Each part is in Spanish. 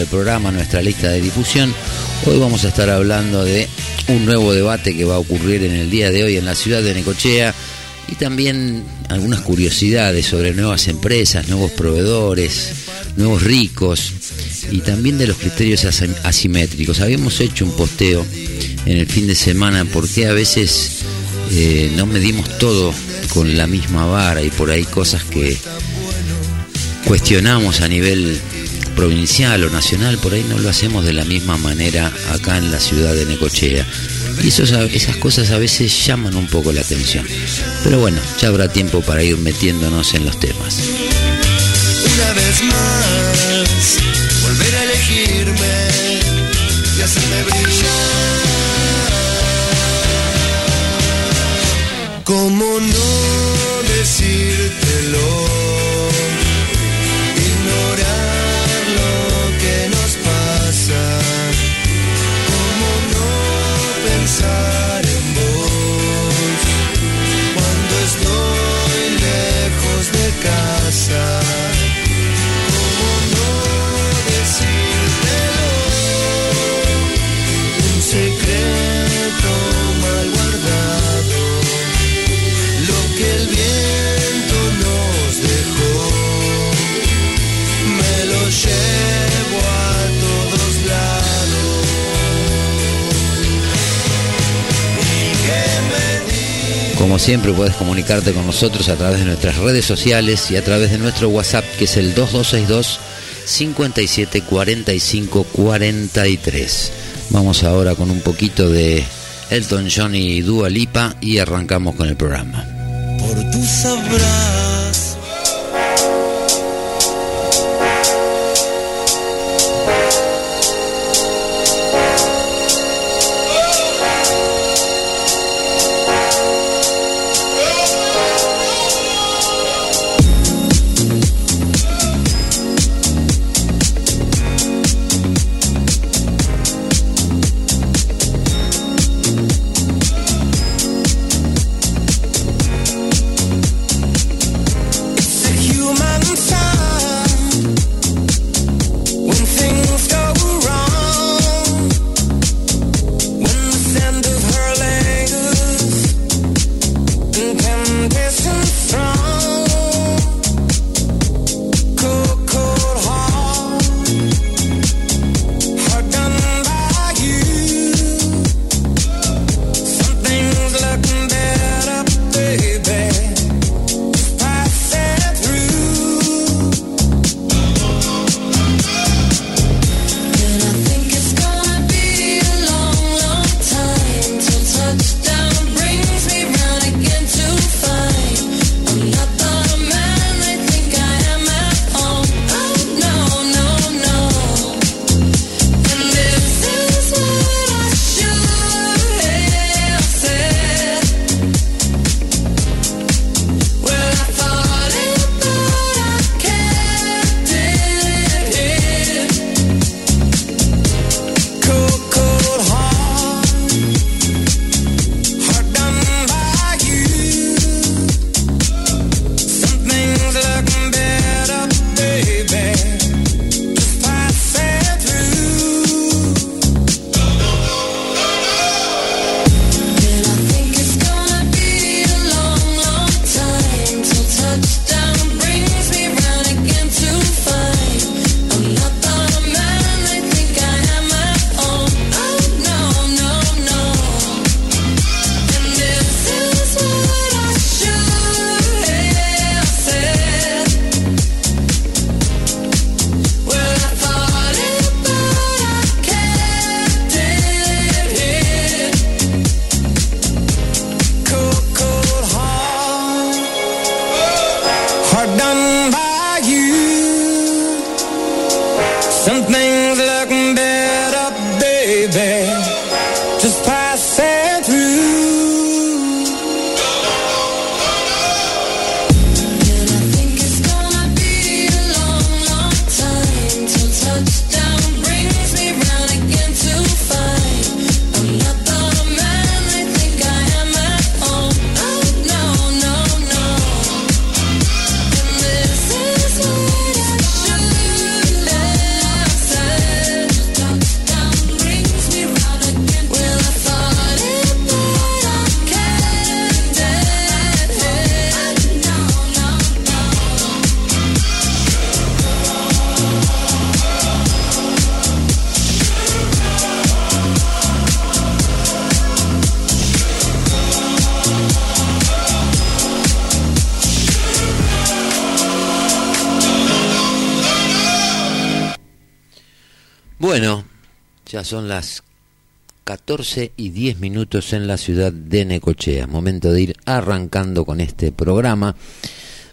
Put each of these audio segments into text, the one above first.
el programa, nuestra lista de difusión. Hoy vamos a estar hablando de un nuevo debate que va a ocurrir en el día de hoy en la ciudad de Necochea y también algunas curiosidades sobre nuevas empresas, nuevos proveedores, nuevos ricos y también de los criterios asimétricos. Habíamos hecho un posteo en el fin de semana porque a veces eh, no medimos todo con la misma vara y por ahí cosas que cuestionamos a nivel provincial o nacional, por ahí no lo hacemos de la misma manera acá en la ciudad de Necochea. Y esas cosas a veces llaman un poco la atención. Pero bueno, ya habrá tiempo para ir metiéndonos en los temas. Una vez más, volver a elegirme y hacerme brillar. ¿Cómo no decírtelo? Como siempre puedes comunicarte con nosotros a través de nuestras redes sociales y a través de nuestro WhatsApp que es el 2262 57 45 43. Vamos ahora con un poquito de Elton John y Dua Lipa y arrancamos con el programa. Por tu Bueno, son las 14 y 10 minutos en la ciudad de Necochea. Momento de ir arrancando con este programa.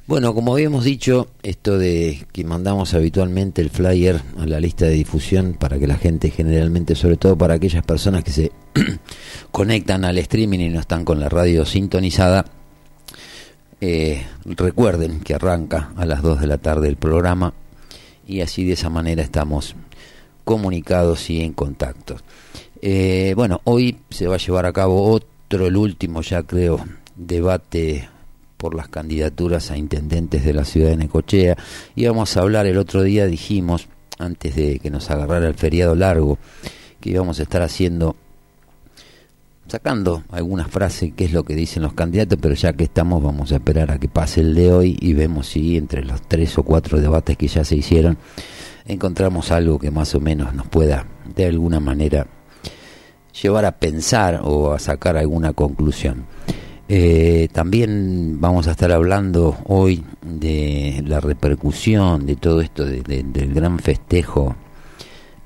Bueno, como habíamos dicho, esto de que mandamos habitualmente el flyer a la lista de difusión para que la gente generalmente, sobre todo para aquellas personas que se conectan al streaming y no están con la radio sintonizada, eh, recuerden que arranca a las 2 de la tarde el programa y así de esa manera estamos comunicados y en contacto. Eh, bueno, hoy se va a llevar a cabo otro, el último ya creo, debate por las candidaturas a intendentes de la ciudad de Necochea. Íbamos a hablar el otro día, dijimos, antes de que nos agarrara el feriado largo, que íbamos a estar haciendo, sacando algunas frases, qué es lo que dicen los candidatos, pero ya que estamos, vamos a esperar a que pase el de hoy y vemos si entre los tres o cuatro debates que ya se hicieron, encontramos algo que más o menos nos pueda de alguna manera llevar a pensar o a sacar alguna conclusión. Eh, también vamos a estar hablando hoy de la repercusión de todo esto, del gran festejo,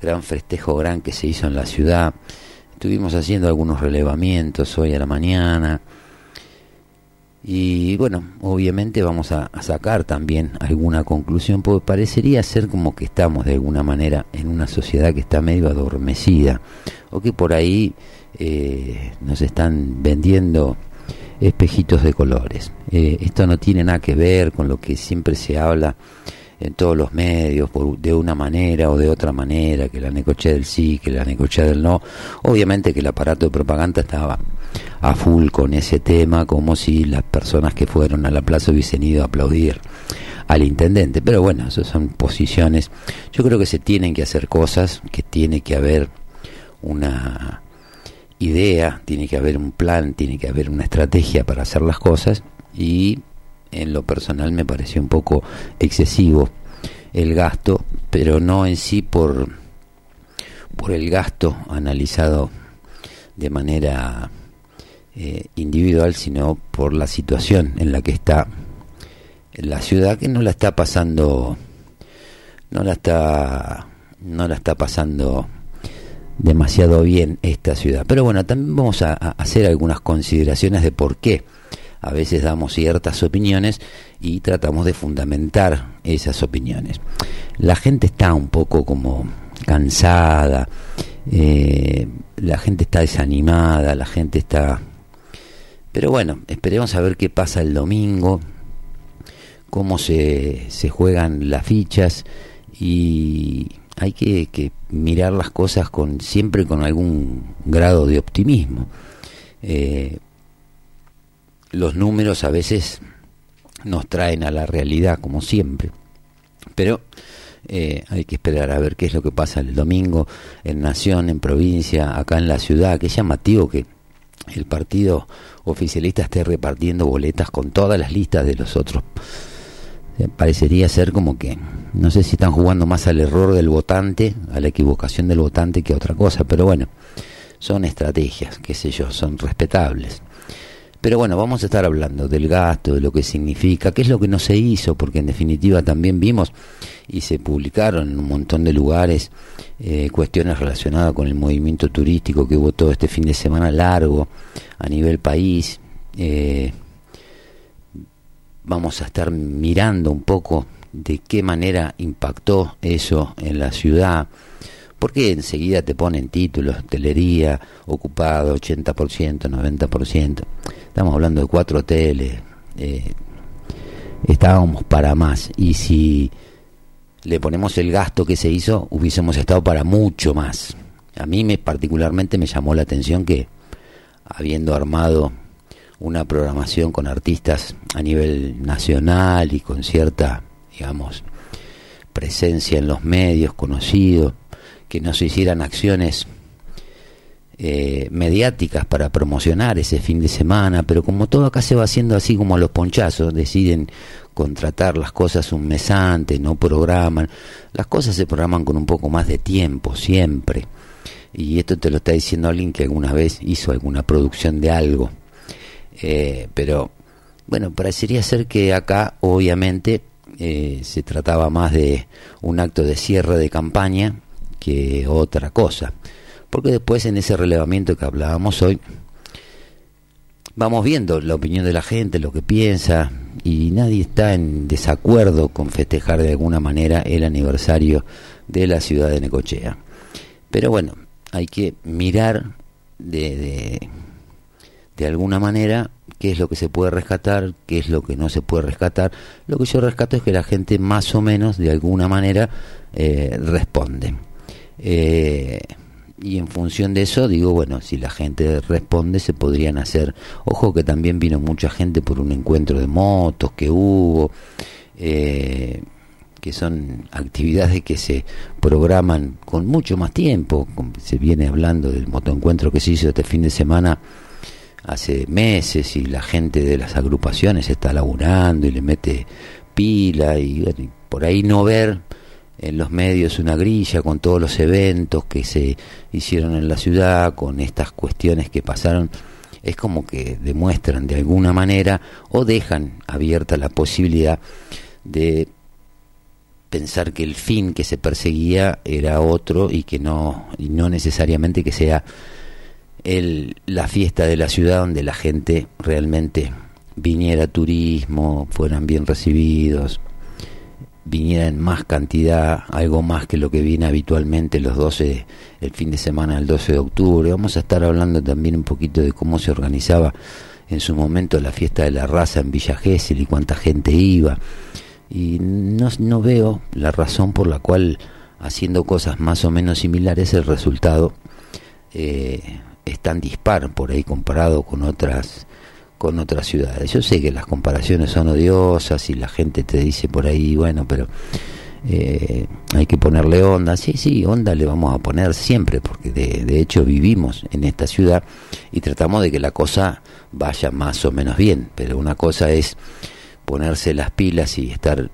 gran festejo gran que se hizo en la ciudad. Estuvimos haciendo algunos relevamientos hoy a la mañana, y bueno, obviamente vamos a, sacar también alguna conclusión, porque parecería ser como que estamos de alguna manera en una sociedad que está medio adormecida, o que por ahí eh, nos están vendiendo espejitos de colores. Eh, esto no tiene nada que ver con lo que siempre se habla en todos los medios, por, de una manera o de otra manera, que la necochea del sí, que la necochea del no. Obviamente que el aparato de propaganda estaba a full con ese tema, como si las personas que fueron a la plaza hubiesen ido a aplaudir al intendente. Pero bueno, esas son posiciones. Yo creo que se tienen que hacer cosas, que tiene que haber una idea, tiene que haber un plan, tiene que haber una estrategia para hacer las cosas y en lo personal me pareció un poco excesivo el gasto, pero no en sí por por el gasto analizado de manera eh, individual, sino por la situación en la que está la ciudad, que no la está pasando, no la está, no la está pasando demasiado bien esta ciudad. Pero bueno, también vamos a, hacer algunas consideraciones de por qué a veces damos ciertas opiniones y tratamos de fundamentar esas opiniones. La gente está un poco como cansada, eh, la gente está desanimada, la gente está pero bueno, esperemos a ver qué pasa el domingo, cómo se, se juegan las fichas y hay que, mirar las cosas con siempre con algún grado de optimismo. Eh, los números a veces nos traen a la realidad, como siempre, pero eh, hay que esperar a ver qué es lo que pasa el domingo en Nación, en provincia, acá en la ciudad, que llamativo que el partido oficialista esté repartiendo boletas con todas las listas de los otros. Eh, parecería ser como que, no sé si están jugando más al error del votante, a la equivocación del votante que a otra cosa, pero bueno, son estrategias, qué sé yo, son respetables. Pero bueno, vamos a estar hablando del gasto, de lo que significa, qué es lo que no se hizo, porque en definitiva también vimos y se publicaron en un montón de lugares eh, cuestiones relacionadas con el movimiento turístico que hubo todo este fin de semana largo a nivel país. Eh, vamos a estar mirando un poco de qué manera impactó eso en la ciudad porque enseguida te ponen títulos, hotelería, ocupado, 80%, 90%. Estamos hablando de cuatro hoteles. Eh, estábamos para más. Y si le ponemos el gasto que se hizo, hubiésemos estado para mucho más. A mí me particularmente me llamó la atención que habiendo armado una programación con artistas a nivel nacional y con cierta, digamos, presencia en los medios, conocidos, que no se hicieran acciones eh, mediáticas para promocionar ese fin de semana, pero como todo acá se va haciendo así como a los ponchazos, deciden contratar las cosas un mes antes, no programan, las cosas se programan con un poco más de tiempo siempre. Y esto te lo está diciendo alguien que alguna vez hizo alguna producción de algo. Eh, pero bueno, parecería ser que acá obviamente eh, se trataba más de un acto de cierre de campaña que otra cosa. Porque después en ese relevamiento que hablábamos hoy, vamos viendo la opinión de la gente, lo que piensa, y nadie está en desacuerdo con festejar de alguna manera el aniversario de la ciudad de Necochea. Pero bueno, hay que mirar de, de, alguna manera qué es lo que se puede rescatar, qué es lo que no se puede rescatar. Lo que yo rescato es que la gente más o menos de alguna manera eh, responde. Eh, y en función de eso digo, bueno, si la gente responde se podrían hacer, ojo que también vino mucha gente por un encuentro de motos que hubo, eh, que son actividades que se programan con mucho más tiempo, se viene hablando del motoencuentro que se hizo este fin de semana hace meses y la gente de las agrupaciones está laburando y le mete pila y, y por ahí no ver en los medios una grilla con todos los eventos que se hicieron en la ciudad, con estas cuestiones que pasaron, es como que demuestran de alguna manera o dejan abierta la posibilidad de pensar que el fin que se perseguía era otro y que no y no necesariamente que sea el, la fiesta de la ciudad donde la gente realmente viniera turismo, fueran bien recibidos, viniera en más cantidad, algo más que lo que viene habitualmente los 12, el fin de semana del 12 de octubre. Vamos a estar hablando también un poquito de cómo se organizaba en su momento la fiesta de la raza en Villa Gesell y cuánta gente iba. Y no, no veo la razón por la cual haciendo cosas más o menos similares el resultado eh, es tan dispar por ahí comparado con otras con otras ciudades. Yo sé que las comparaciones son odiosas y la gente te dice por ahí, bueno, pero eh, hay que ponerle onda. Sí, sí, onda le vamos a poner siempre, porque de, de, hecho vivimos en esta ciudad y tratamos de que la cosa vaya más o menos bien. Pero una cosa es ponerse las pilas y estar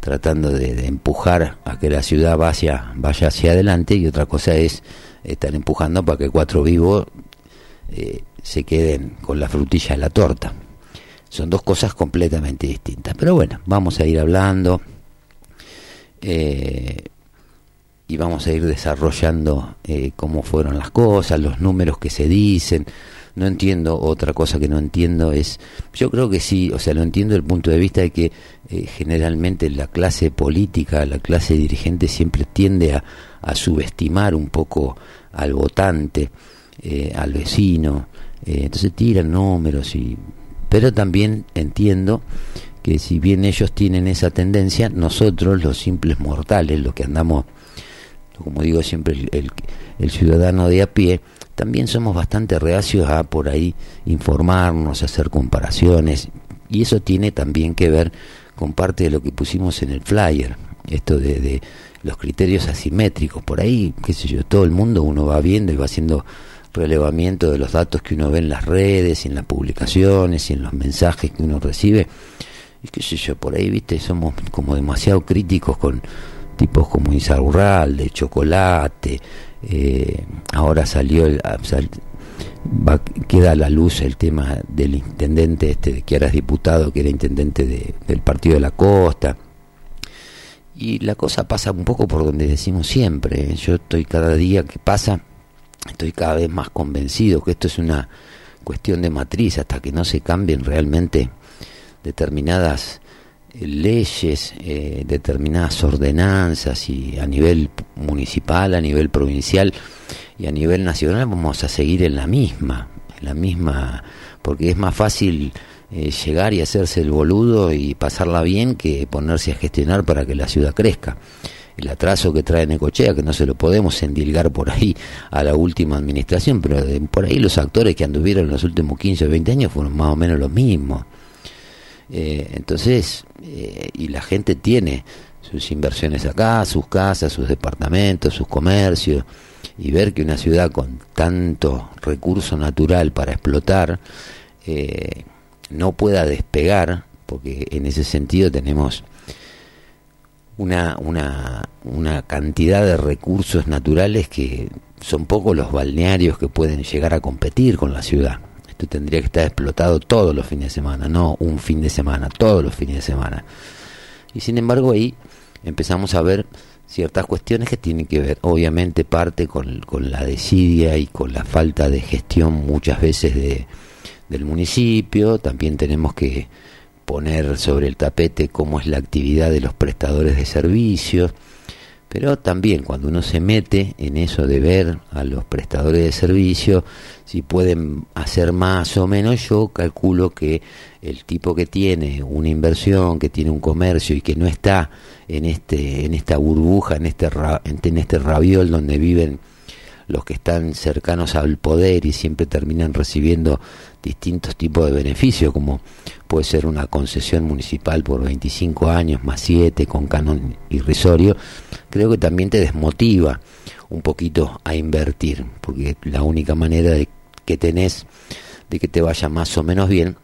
tratando de, de empujar a que la ciudad vaya, vaya hacia adelante y otra cosa es estar empujando para que cuatro vivos eh, se queden con la frutilla de la torta. Son dos cosas completamente distintas. Pero bueno, vamos a ir hablando eh, y vamos a ir desarrollando eh, cómo fueron las cosas, los números que se dicen. No entiendo, otra cosa que no entiendo es, yo creo que sí, o sea, lo entiendo el punto de vista de que eh, generalmente la clase política, la clase dirigente siempre tiende a, a subestimar un poco al votante, eh, al vecino, eh, entonces tiran números y pero también entiendo que si bien ellos tienen esa tendencia, nosotros los simples mortales, los que andamos, como digo siempre, el, el, el ciudadano de a pie, también somos bastante reacios a por ahí informarnos, hacer comparaciones, y eso tiene también que ver con parte de lo que pusimos en el flyer, esto de, de los criterios asimétricos, por ahí, qué sé yo, todo el mundo uno va viendo y va haciendo relevamiento de los datos que uno ve en las redes, y en las publicaciones y en los mensajes que uno recibe. Y qué sé yo, por ahí, viste, somos como demasiado críticos con tipos como de Chocolate, eh, ahora salió, el, sal, va, queda a la luz el tema del intendente, este que ahora es diputado, que era intendente de, del Partido de la Costa. Y la cosa pasa un poco por donde decimos siempre. ¿eh? Yo estoy cada día que pasa estoy cada vez más convencido que esto es una cuestión de matriz hasta que no se cambien realmente determinadas eh, leyes, eh, determinadas ordenanzas y a nivel municipal, a nivel provincial y a nivel nacional vamos a seguir en la misma, en la misma, porque es más fácil eh, llegar y hacerse el boludo y pasarla bien que ponerse a gestionar para que la ciudad crezca el atraso que trae Necochea, que no se lo podemos endilgar por ahí a la última administración, pero por ahí los actores que anduvieron en los últimos 15 o 20 años fueron más o menos los mismos. Eh, entonces, eh, y la gente tiene sus inversiones acá, sus casas, sus departamentos, sus comercios, y ver que una ciudad con tanto recurso natural para explotar eh, no pueda despegar, porque en ese sentido tenemos una, una, una cantidad de recursos naturales que son pocos los balnearios que pueden llegar a competir con la ciudad. Esto tendría que estar explotado todos los fines de semana, no un fin de semana, todos los fines de semana. Y sin embargo ahí empezamos a ver ciertas cuestiones que tienen que ver, obviamente parte con, con la desidia y con la falta de gestión muchas veces de, del municipio, también tenemos que poner sobre el tapete cómo es la actividad de los prestadores de servicios, pero también cuando uno se mete en eso de ver a los prestadores de servicio, si pueden hacer más o menos, yo calculo que el tipo que tiene una inversión, que tiene un comercio y que no está en este en esta burbuja, en este en este raviol donde viven los que están cercanos al poder y siempre terminan recibiendo distintos tipos de beneficios, como puede ser una concesión municipal por 25 años más 7 con canon irrisorio, creo que también te desmotiva un poquito a invertir, porque la única manera de que tenés de que te vaya más o menos bien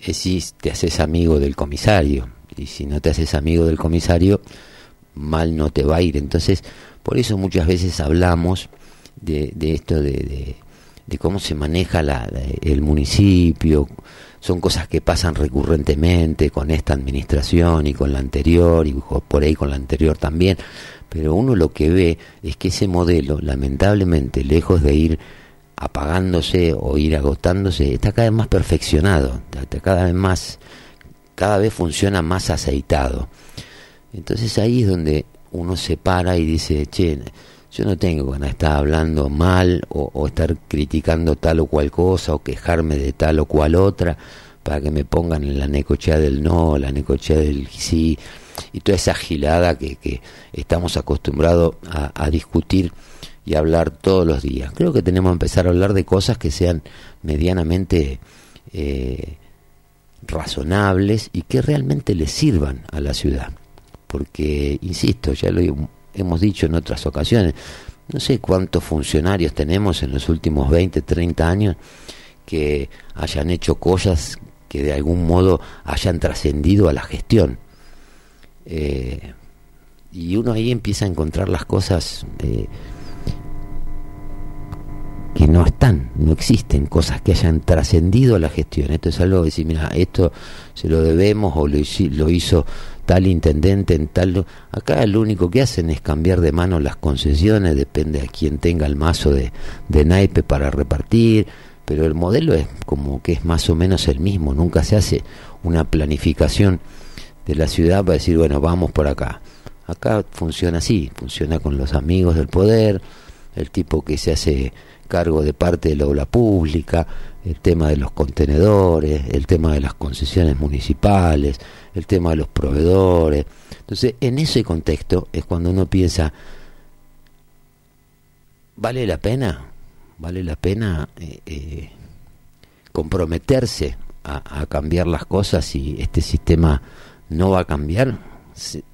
es si te haces amigo del comisario, y si no te haces amigo del comisario, mal no te va a ir. Entonces, por eso muchas veces hablamos de, de esto de, de, cómo se maneja la, el municipio, son cosas que pasan recurrentemente con esta administración y con la anterior y por ahí con la anterior también, pero uno lo que ve es que ese modelo, lamentablemente, lejos de ir apagándose o ir agotándose, está cada vez más perfeccionado, está cada vez más, cada vez funciona más aceitado. Entonces ahí es donde uno se para y dice, che, yo no tengo ganas de estar hablando mal o, estar criticando tal o cual cosa o quejarme de tal o cual otra para que me pongan en la necochea del no, la necochea del sí y toda esa gilada que, que estamos acostumbrados a, discutir y hablar todos los días. Creo que tenemos que empezar a hablar de cosas que sean medianamente eh, razonables y que realmente le sirvan a la ciudad. Porque, insisto, ya lo hemos dicho en otras ocasiones, no sé cuántos funcionarios tenemos en los últimos 20, 30 años que hayan hecho cosas que de algún modo hayan trascendido a la gestión. Eh, y uno ahí empieza a encontrar las cosas eh, que no están, no existen, cosas que hayan trascendido a la gestión. Esto es algo que decir, mira, esto se lo debemos o lo hizo tal intendente en tal... Acá lo único que hacen es cambiar de mano las concesiones, depende a quien tenga el mazo de, de naipe para repartir, pero el modelo es como que es más o menos el mismo, nunca se hace una planificación de la ciudad para decir, bueno, vamos por acá. Acá funciona así, funciona con los amigos del poder, el tipo que se hace cargo de parte de la obra pública, el tema de los contenedores, el tema de las concesiones municipales, el tema de los proveedores. Entonces, en ese contexto es cuando uno piensa, ¿vale la pena? ¿Vale la pena eh, eh, comprometerse a, cambiar las cosas y este sistema no va a cambiar?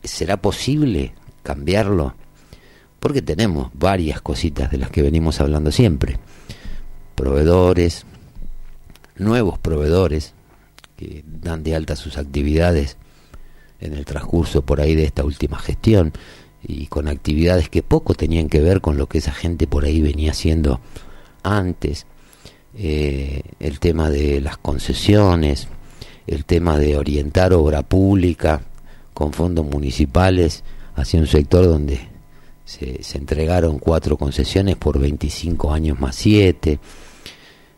¿Será posible cambiarlo? Porque tenemos varias cositas de las que venimos hablando siempre. Proveedores, nuevos proveedores que dan de alta sus actividades en el transcurso por ahí de esta última gestión y con actividades que poco tenían que ver con lo que esa gente por ahí venía haciendo antes, eh, el tema de las concesiones, el tema de orientar obra pública con fondos municipales hacia un sector donde se, entregaron cuatro concesiones por 25 años más siete,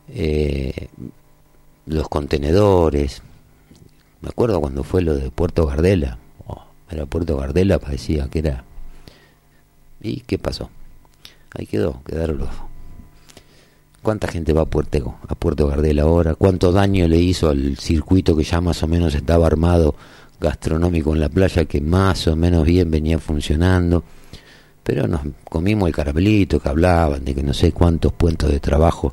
eh, los contenedores. Me acuerdo cuando fue lo de Puerto Gardela. Oh, era Puerto Gardela, parecía que era. ¿Y qué pasó? Ahí quedó, quedaron los. ¿Cuánta gente va a Puerto, a Puerto Gardela ahora? ¿Cuánto daño le hizo al circuito que ya más o menos estaba armado gastronómico en la playa, que más o menos bien venía funcionando? Pero nos comimos el caramelito que hablaban de que no sé cuántos puestos de trabajo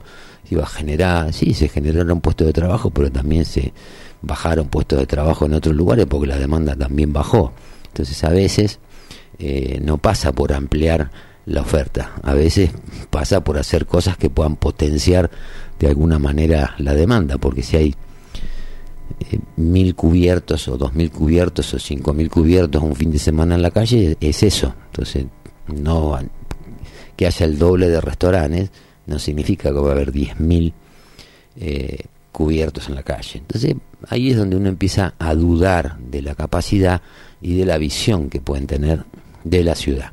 iba a generar, sí, se generaron puestos de trabajo, pero también se bajaron puestos de trabajo en otros lugares porque la demanda también bajó. Entonces a veces eh, no pasa por ampliar la oferta, a veces pasa por hacer cosas que puedan potenciar de alguna manera la demanda, porque si hay eh, mil cubiertos o dos mil cubiertos o cinco mil cubiertos un fin de semana en la calle, es eso. Entonces, no que haya el doble de restaurantes, no significa que va a haber 10.000 eh, cubiertos en la calle. Entonces ahí es donde uno empieza a dudar de la capacidad y de la visión que pueden tener de la ciudad.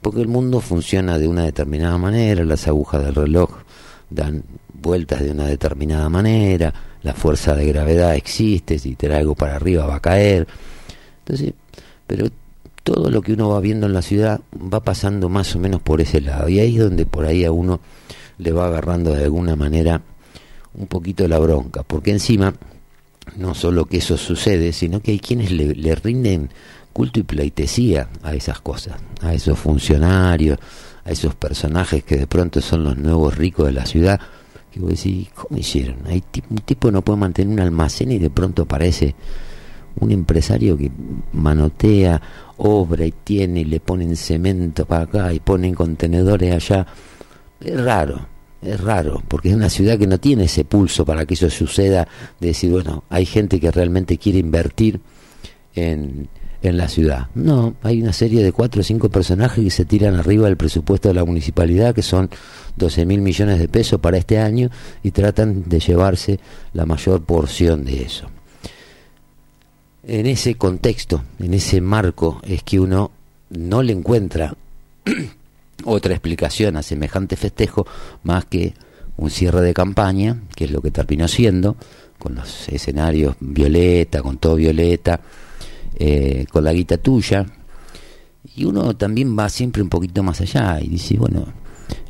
Porque el mundo funciona de una determinada manera, las agujas del reloj dan vueltas de una determinada manera, la fuerza de gravedad existe, si te algo para arriba va a caer. Entonces, pero todo lo que uno va viendo en la ciudad va pasando más o menos por ese lado. Y ahí es donde por ahí a uno le va agarrando de alguna manera un poquito la bronca. Porque encima, no solo que eso sucede, sino que hay quienes le, rinden culto y pleitesía a esas cosas, a esos funcionarios, a esos personajes que de pronto son los nuevos ricos de la ciudad. Que vos decís, ¿cómo hicieron? Hay un tipo no puede mantener un almacén y de pronto aparece un empresario que manotea, obra y tiene y le ponen cemento para acá y ponen contenedores allá. Es raro, es raro, porque es una ciudad que no tiene ese pulso para que eso suceda, de decir, bueno, hay gente que realmente quiere invertir en, en la ciudad. No, hay una serie de cuatro o cinco personajes que se tiran arriba del presupuesto de la municipalidad, que son 12 mil millones de pesos para este año, y tratan de llevarse la mayor porción de eso. En ese contexto, en ese marco, es que uno no le encuentra otra explicación a semejante festejo más que un cierre de campaña, que es lo que terminó siendo, con los escenarios violeta, con todo violeta, eh, con la guita tuya. Y uno también va siempre un poquito más allá y dice, bueno,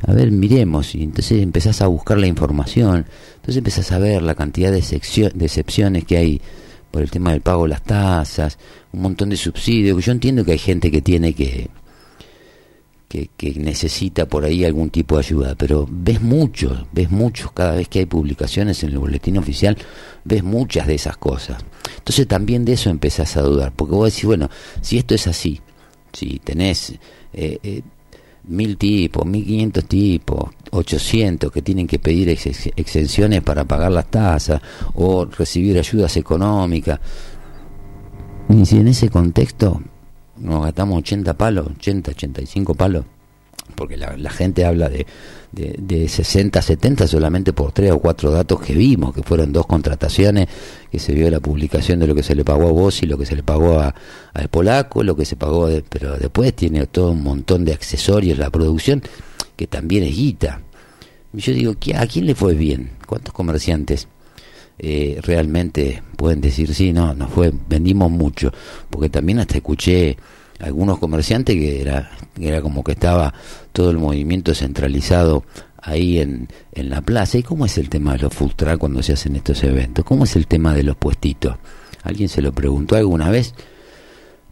a ver, miremos. Y entonces empezás a buscar la información, entonces empezás a ver la cantidad de, de excepciones que hay por el tema del pago de las tasas, un montón de subsidios. Yo entiendo que hay gente que tiene que, que, necesita por ahí algún tipo de ayuda, pero ves muchos, ves muchos, cada vez que hay publicaciones en el boletín oficial, ves muchas de esas cosas. Entonces también de eso empezás a dudar, porque vos decís, bueno, si esto es así, si tenés eh, eh, mil tipos, mil quinientos tipos, ochocientos que tienen que pedir ex exenciones para pagar las tasas o recibir ayudas económicas, y si en ese contexto nos gastamos 80 palos, 80, 85 palos, porque la, la gente habla de, de, de, 60, 70 solamente por tres o cuatro datos que vimos, que fueron dos contrataciones, que se vio la publicación de lo que se le pagó a vos y lo que se le pagó a, al polaco, lo que se pagó, de, pero después tiene todo un montón de accesorios la producción, que también es guita. Yo digo, ¿a quién le fue bien? ¿Cuántos comerciantes? Eh, realmente pueden decir sí, no, nos fue, vendimos mucho, porque también hasta escuché algunos comerciantes que era, era como que estaba todo el movimiento centralizado ahí en, en la plaza. ¿Y cómo es el tema de los food cuando se hacen estos eventos? ¿Cómo es el tema de los puestitos? ¿Alguien se lo preguntó alguna vez?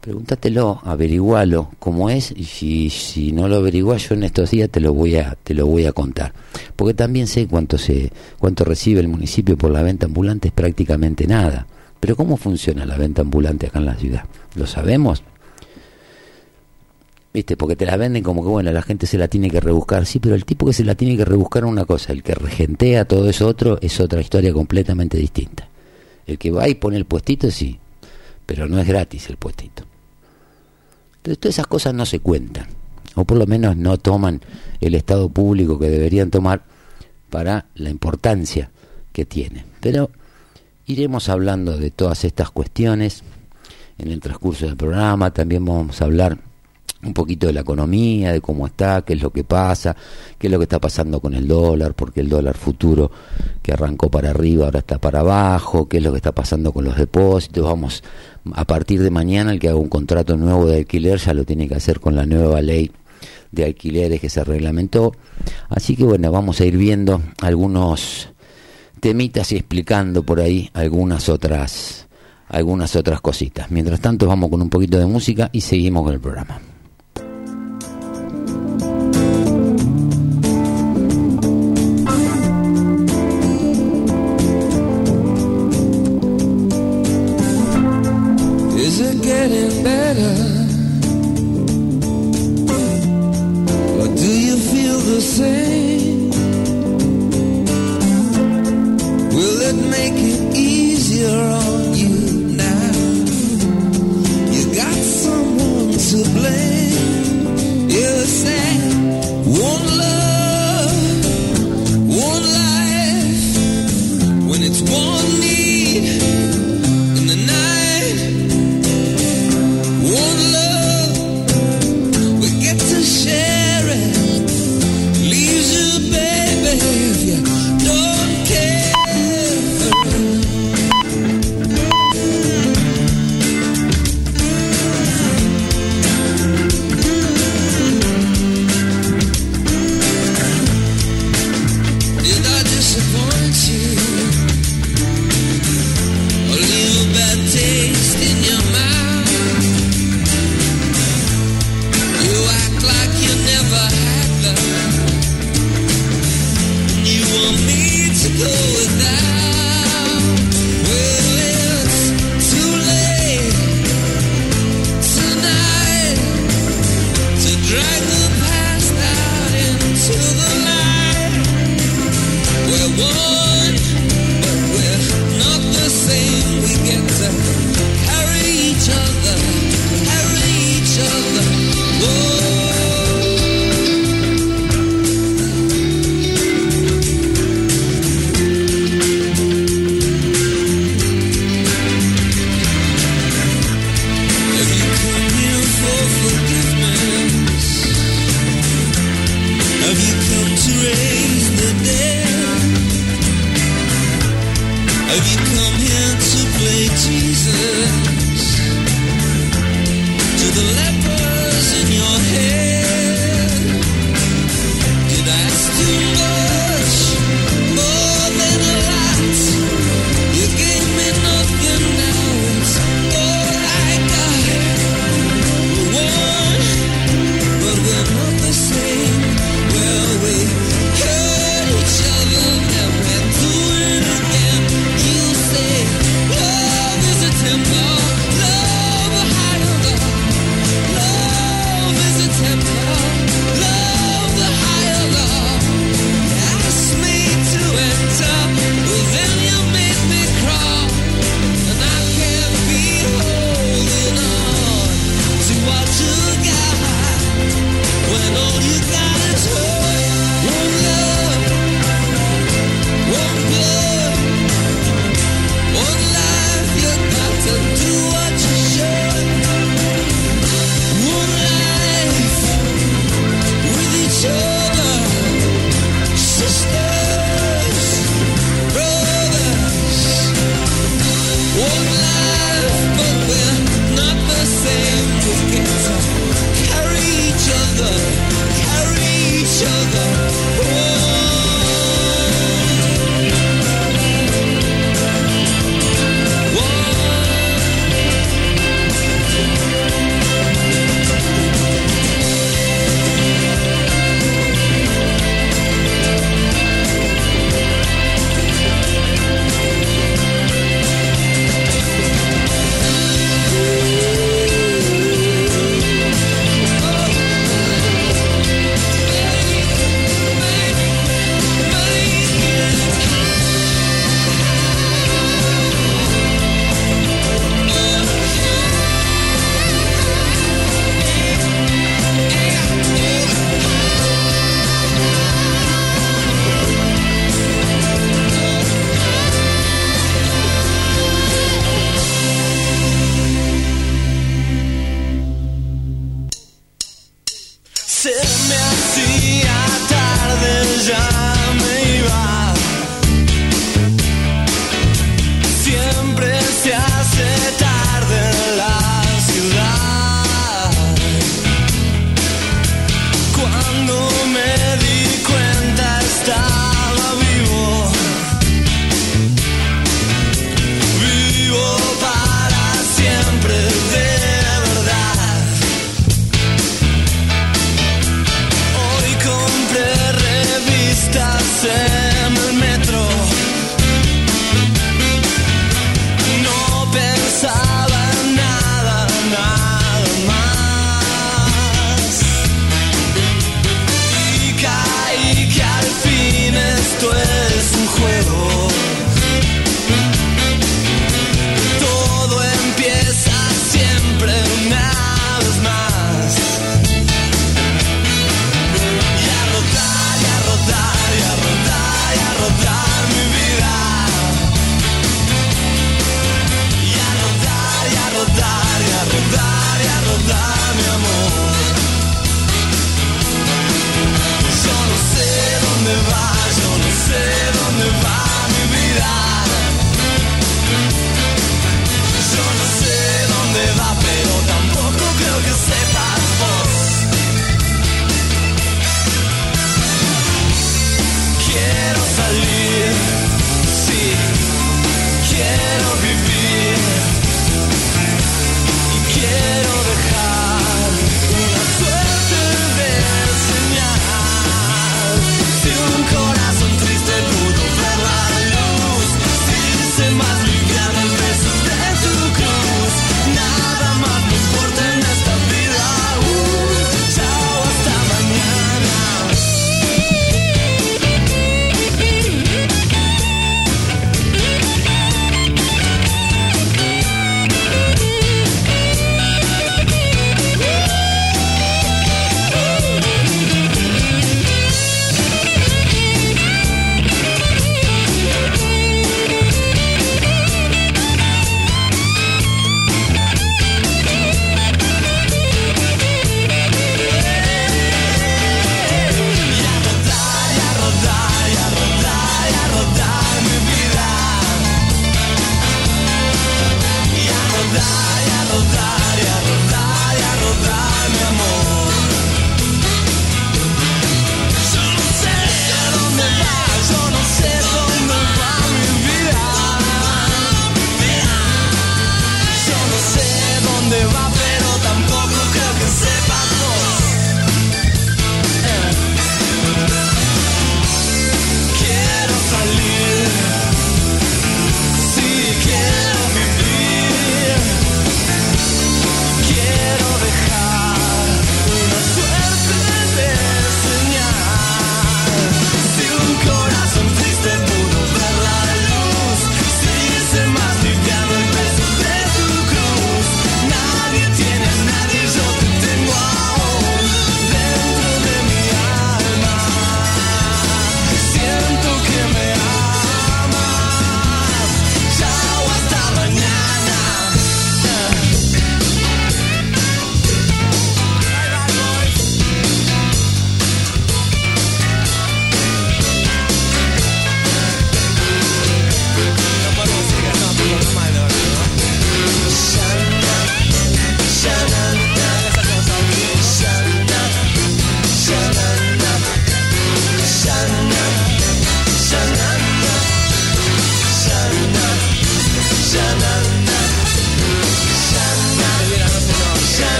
Pregúntatelo, averigualo cómo es y si, si no lo averiguas yo en estos días te lo voy a te lo voy a contar. Porque también sé cuánto se cuánto recibe el municipio por la venta ambulante es prácticamente nada. Pero ¿cómo funciona la venta ambulante acá en la ciudad? ¿Lo sabemos? ¿Viste? Porque te la venden como que, bueno, la gente se la tiene que rebuscar. Sí, pero el tipo que se la tiene que rebuscar una cosa, el que regentea todo eso otro, es otra historia completamente distinta. El que va y pone el puestito, sí, pero no es gratis el puestito. Entonces, todas esas cosas no se cuentan, o por lo menos no toman el Estado público que deberían tomar para la importancia que tiene. Pero iremos hablando de todas estas cuestiones en el transcurso del programa. También vamos a hablar un poquito de la economía, de cómo está, qué es lo que pasa, qué es lo que está pasando con el dólar, porque el dólar futuro que arrancó para arriba ahora está para abajo, qué es lo que está pasando con los depósitos, vamos a partir de mañana el que haga un contrato nuevo de alquiler ya lo tiene que hacer con la nueva ley de alquileres que se reglamentó. Así que bueno, vamos a ir viendo algunos temitas y explicando por ahí algunas otras algunas otras cositas. Mientras tanto vamos con un poquito de música y seguimos con el programa. One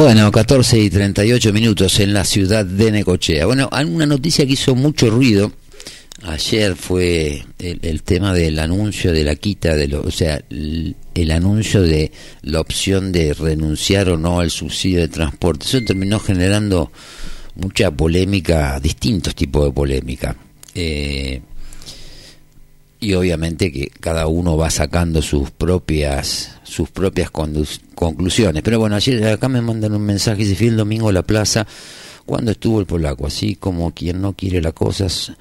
Bueno, 14 y 38 minutos en la ciudad de Necochea. Bueno, una noticia que hizo mucho ruido. Ayer fue el, el tema del anuncio de la quita de lo, o sea, el, el anuncio de la opción de renunciar o no al subsidio de transporte. Eso terminó generando mucha polémica, distintos tipos de polémica. Eh, y obviamente que cada uno va sacando sus propias sus propias conclusiones. Pero bueno, ayer acá me mandan un mensaje, se fue el domingo a la plaza cuando estuvo el polaco, así como quien no quiere las cosas.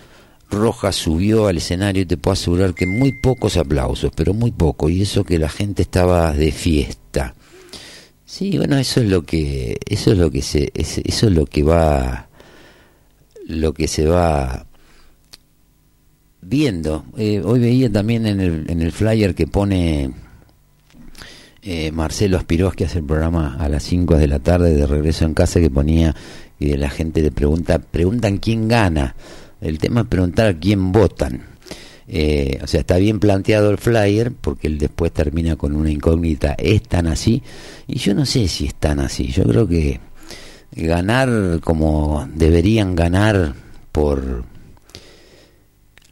Rojas subió al escenario y te puedo asegurar que muy pocos aplausos, pero muy poco, y eso que la gente estaba de fiesta. Sí, bueno, eso es lo que eso es lo que se es- eso es lo que va lo que se va viendo. Eh, hoy veía también en el, en el flyer que pone eh, Marcelo Aspirós, que hace el programa a las 5 de la tarde de regreso en casa, que ponía y la gente le pregunta, preguntan quién gana. El tema es preguntar quién votan. Eh, o sea, está bien planteado el flyer, porque él después termina con una incógnita, ¿es tan así? Y yo no sé si es tan así. Yo creo que ganar como deberían ganar por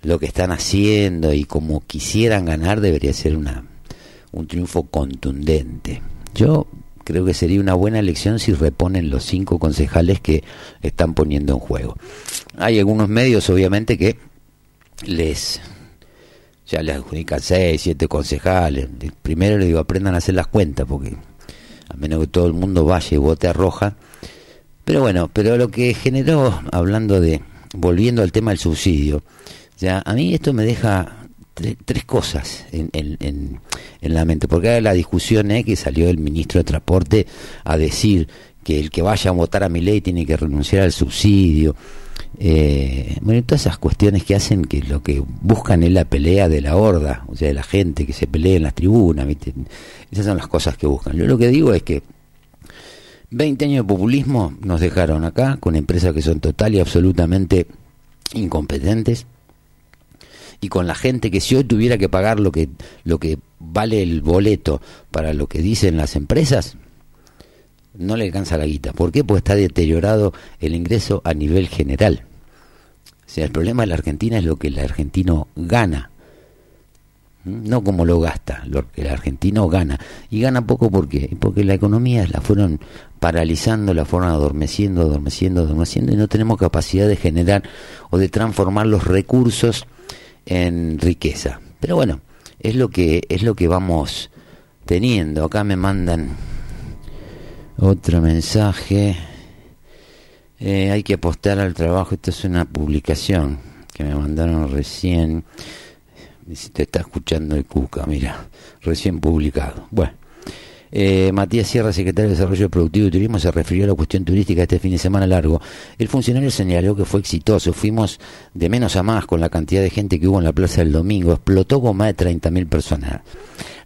lo que están haciendo y como quisieran ganar debería ser una un triunfo contundente. Yo creo que sería una buena elección si reponen los cinco concejales que están poniendo en juego. Hay algunos medios, obviamente, que les ya les adjudican seis, siete concejales. Primero les digo, aprendan a hacer las cuentas, porque a menos que todo el mundo vaya y vote a roja. Pero bueno, pero lo que generó, hablando de, volviendo al tema del subsidio, ya a mí esto me deja tre- tres cosas en, en, la mente, porque la discusión es que salió el ministro de Transporte a decir que el que vaya a votar a mi ley tiene que renunciar al subsidio. Eh, bueno, todas esas cuestiones que hacen que lo que buscan es la pelea de la horda, o sea, de la gente que se pelea en las tribunas, esas son las cosas que buscan. Yo lo que digo es que 20 años de populismo nos dejaron acá con empresas que son total y absolutamente incompetentes y con la gente que si hoy tuviera que pagar lo que lo que vale el boleto para lo que dicen las empresas no le alcanza la guita. ¿Por qué? Porque está deteriorado el ingreso a nivel general. O sea, el problema de la Argentina es lo que el argentino gana, no como lo gasta, lo que el argentino gana. Y gana poco ¿por qué? Porque la economía la fueron paralizando, la fueron adormeciendo, adormeciendo, adormeciendo y no tenemos capacidad de generar o de transformar los recursos en riqueza. Pero bueno, es lo que es lo que vamos teniendo. Acá me mandan otro mensaje. Eh, hay que apostar al trabajo. Esto es una publicación que me mandaron recién. Dice, te está escuchando el Cuca, mira, recién publicado. Bueno. Eh, Matías Sierra, secretario de Desarrollo Productivo y Turismo, se refirió a la cuestión turística este fin de semana largo. El funcionario señaló que fue exitoso. Fuimos de menos a más con la cantidad de gente que hubo en la plaza el domingo. Explotó con más de 30.000 personas.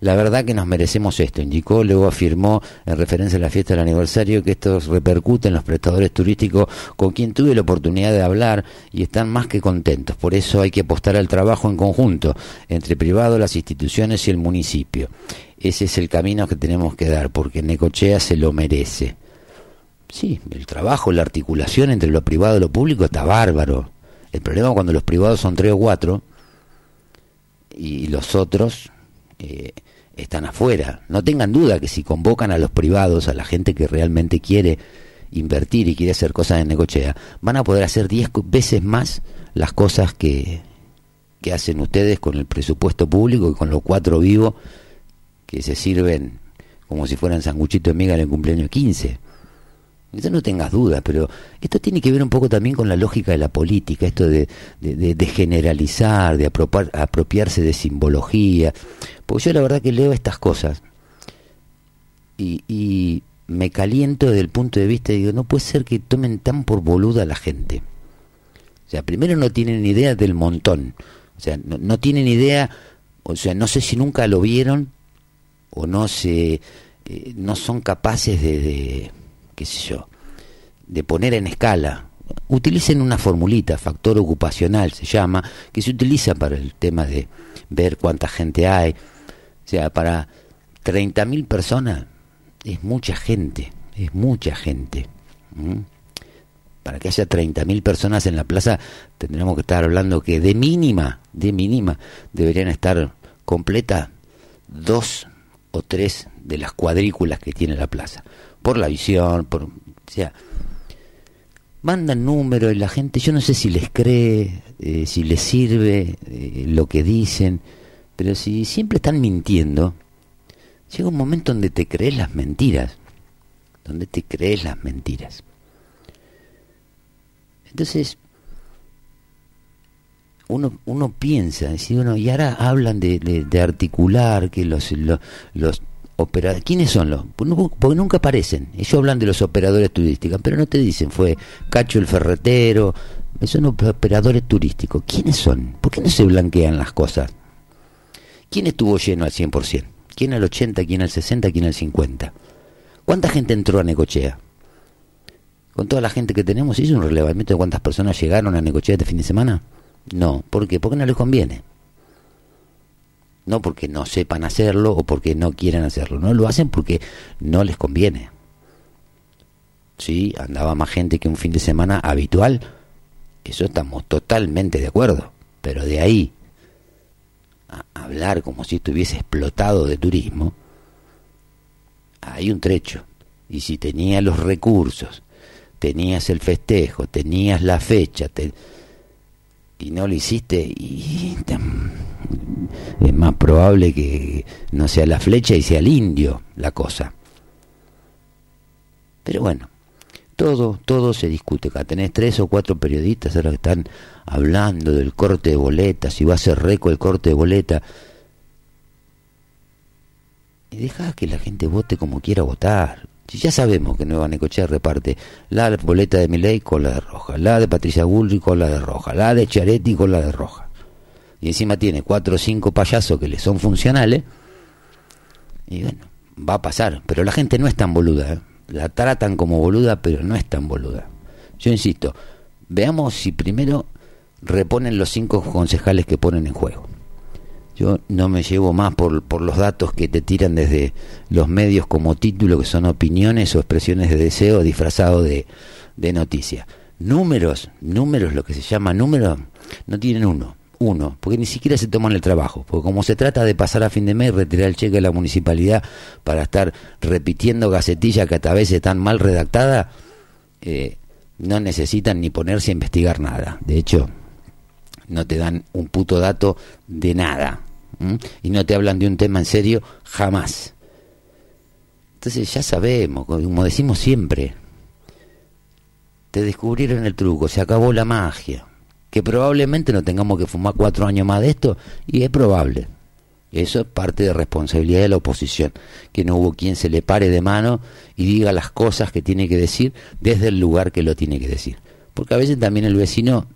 La verdad que nos merecemos esto, indicó, luego afirmó en referencia a la fiesta del aniversario que esto repercute en los prestadores turísticos con quien tuve la oportunidad de hablar y están más que contentos. Por eso hay que apostar al trabajo en conjunto entre privado, las instituciones y el municipio. Ese es el camino que tenemos que dar, porque Necochea se lo merece. Sí, el trabajo, la articulación entre lo privado y lo público está bárbaro. El problema es cuando los privados son tres o cuatro y los otros eh, están afuera. No tengan duda que si convocan a los privados, a la gente que realmente quiere invertir y quiere hacer cosas en Necochea, van a poder hacer diez veces más las cosas que, que hacen ustedes con el presupuesto público y con los cuatro vivos que se sirven como si fueran sanguchitos de miga en el cumpleaños 15. Eso no tengas dudas, pero esto tiene que ver un poco también con la lógica de la política, esto de, de, generalizar, de apropiar- apropiarse de simbología. Porque yo la verdad que leo estas cosas y, y me caliento desde el punto de vista, digo, no puede ser que tomen tan por boluda a la gente. O sea, primero no tienen idea del montón. O sea, no, no tienen idea, o sea, no sé si nunca lo vieron o no se eh, no son capaces de, qué sé yo, de poner en escala. Utilicen una formulita, factor ocupacional se llama, que se utiliza para el tema de ver cuánta gente hay. O sea, para 30.000 personas es mucha gente. es mucha gente. Para que haya 30.000 personas en la plaza, tendríamos que estar hablando que de mínima, de mínima, deberían estar completas dos o tres de las cuadrículas que tiene la plaza. Por la visión, por... O sea, mandan números y la gente, yo no sé si les cree, eh, si les sirve eh, lo que dicen, pero si siempre están mintiendo, llega un momento donde te crees las mentiras, donde te crees las mentiras. Entonces, uno, uno piensa, decir, uno, y ahora hablan de, de- articular, que los, los, los operadores, ¿quiénes son los? Porque nu- porque nunca aparecen, ellos hablan de los operadores turísticos, pero no te dicen, fue Cacho el ferretero, son op- operadores turísticos, ¿quiénes son? ¿Por qué no se blanquean las cosas? ¿Quién estuvo lleno al 100%? ¿Quién al 80, quién al 60, quién al 50? ¿Cuánta gente entró a Necochea? Con toda la gente que tenemos, ¿hizo un relevamiento de cuántas personas llegaron a Necochea este fin de semana? No, ¿por qué? Porque no les conviene. No porque no sepan hacerlo o porque no quieran hacerlo. No lo hacen porque no les conviene. Sí, andaba más gente que un fin de semana habitual. Eso estamos totalmente de acuerdo. Pero de ahí a hablar como si estuviese explotado de turismo, hay un trecho. Y si tenías los recursos, tenías el festejo, tenías la fecha, y no lo hiciste, y es más probable que no sea la flecha y sea el indio la cosa. Pero bueno, todo, todo se discute. Acá tenés tres o cuatro periodistas ahora que están hablando del corte de boletas, si va a ser récord el corte de boleta. Y deja que la gente vote como quiera votar. Si ya sabemos que Nueva Necochea reparte la boleta de Milei con la de roja, la de Patricia Bullrich con la de roja, la de Chiaretti con la de roja. Y encima tiene cuatro o cinco payasos que le son funcionales. Y bueno, va a pasar. Pero la gente no es tan boluda. ¿eh? La tratan como boluda, pero no es tan boluda. Yo insisto, veamos si primero reponen los cinco concejales que ponen en juego. Yo no me llevo más por, por los datos que te tiran desde los medios como título, que son opiniones o expresiones de deseo disfrazado de, de noticia. Números, números, lo que se llama números, no tienen uno, uno, porque ni siquiera se toman el trabajo, porque como se trata de pasar a fin de mes, retirar el cheque de la municipalidad para estar repitiendo gacetillas que a veces están mal redactadas, eh, no necesitan ni ponerse a investigar nada. De hecho, no te dan un puto dato de nada. Y no te hablan de un tema en serio jamás. Entonces ya sabemos, como decimos siempre, te descubrieron el truco, se acabó la magia. Que probablemente no tengamos que fumar cuatro años más de esto, y es probable. Eso es parte de responsabilidad de la oposición, que no hubo quien se le pare de mano y diga las cosas que tiene que decir desde el lugar que lo tiene que decir. Porque a veces también el vecino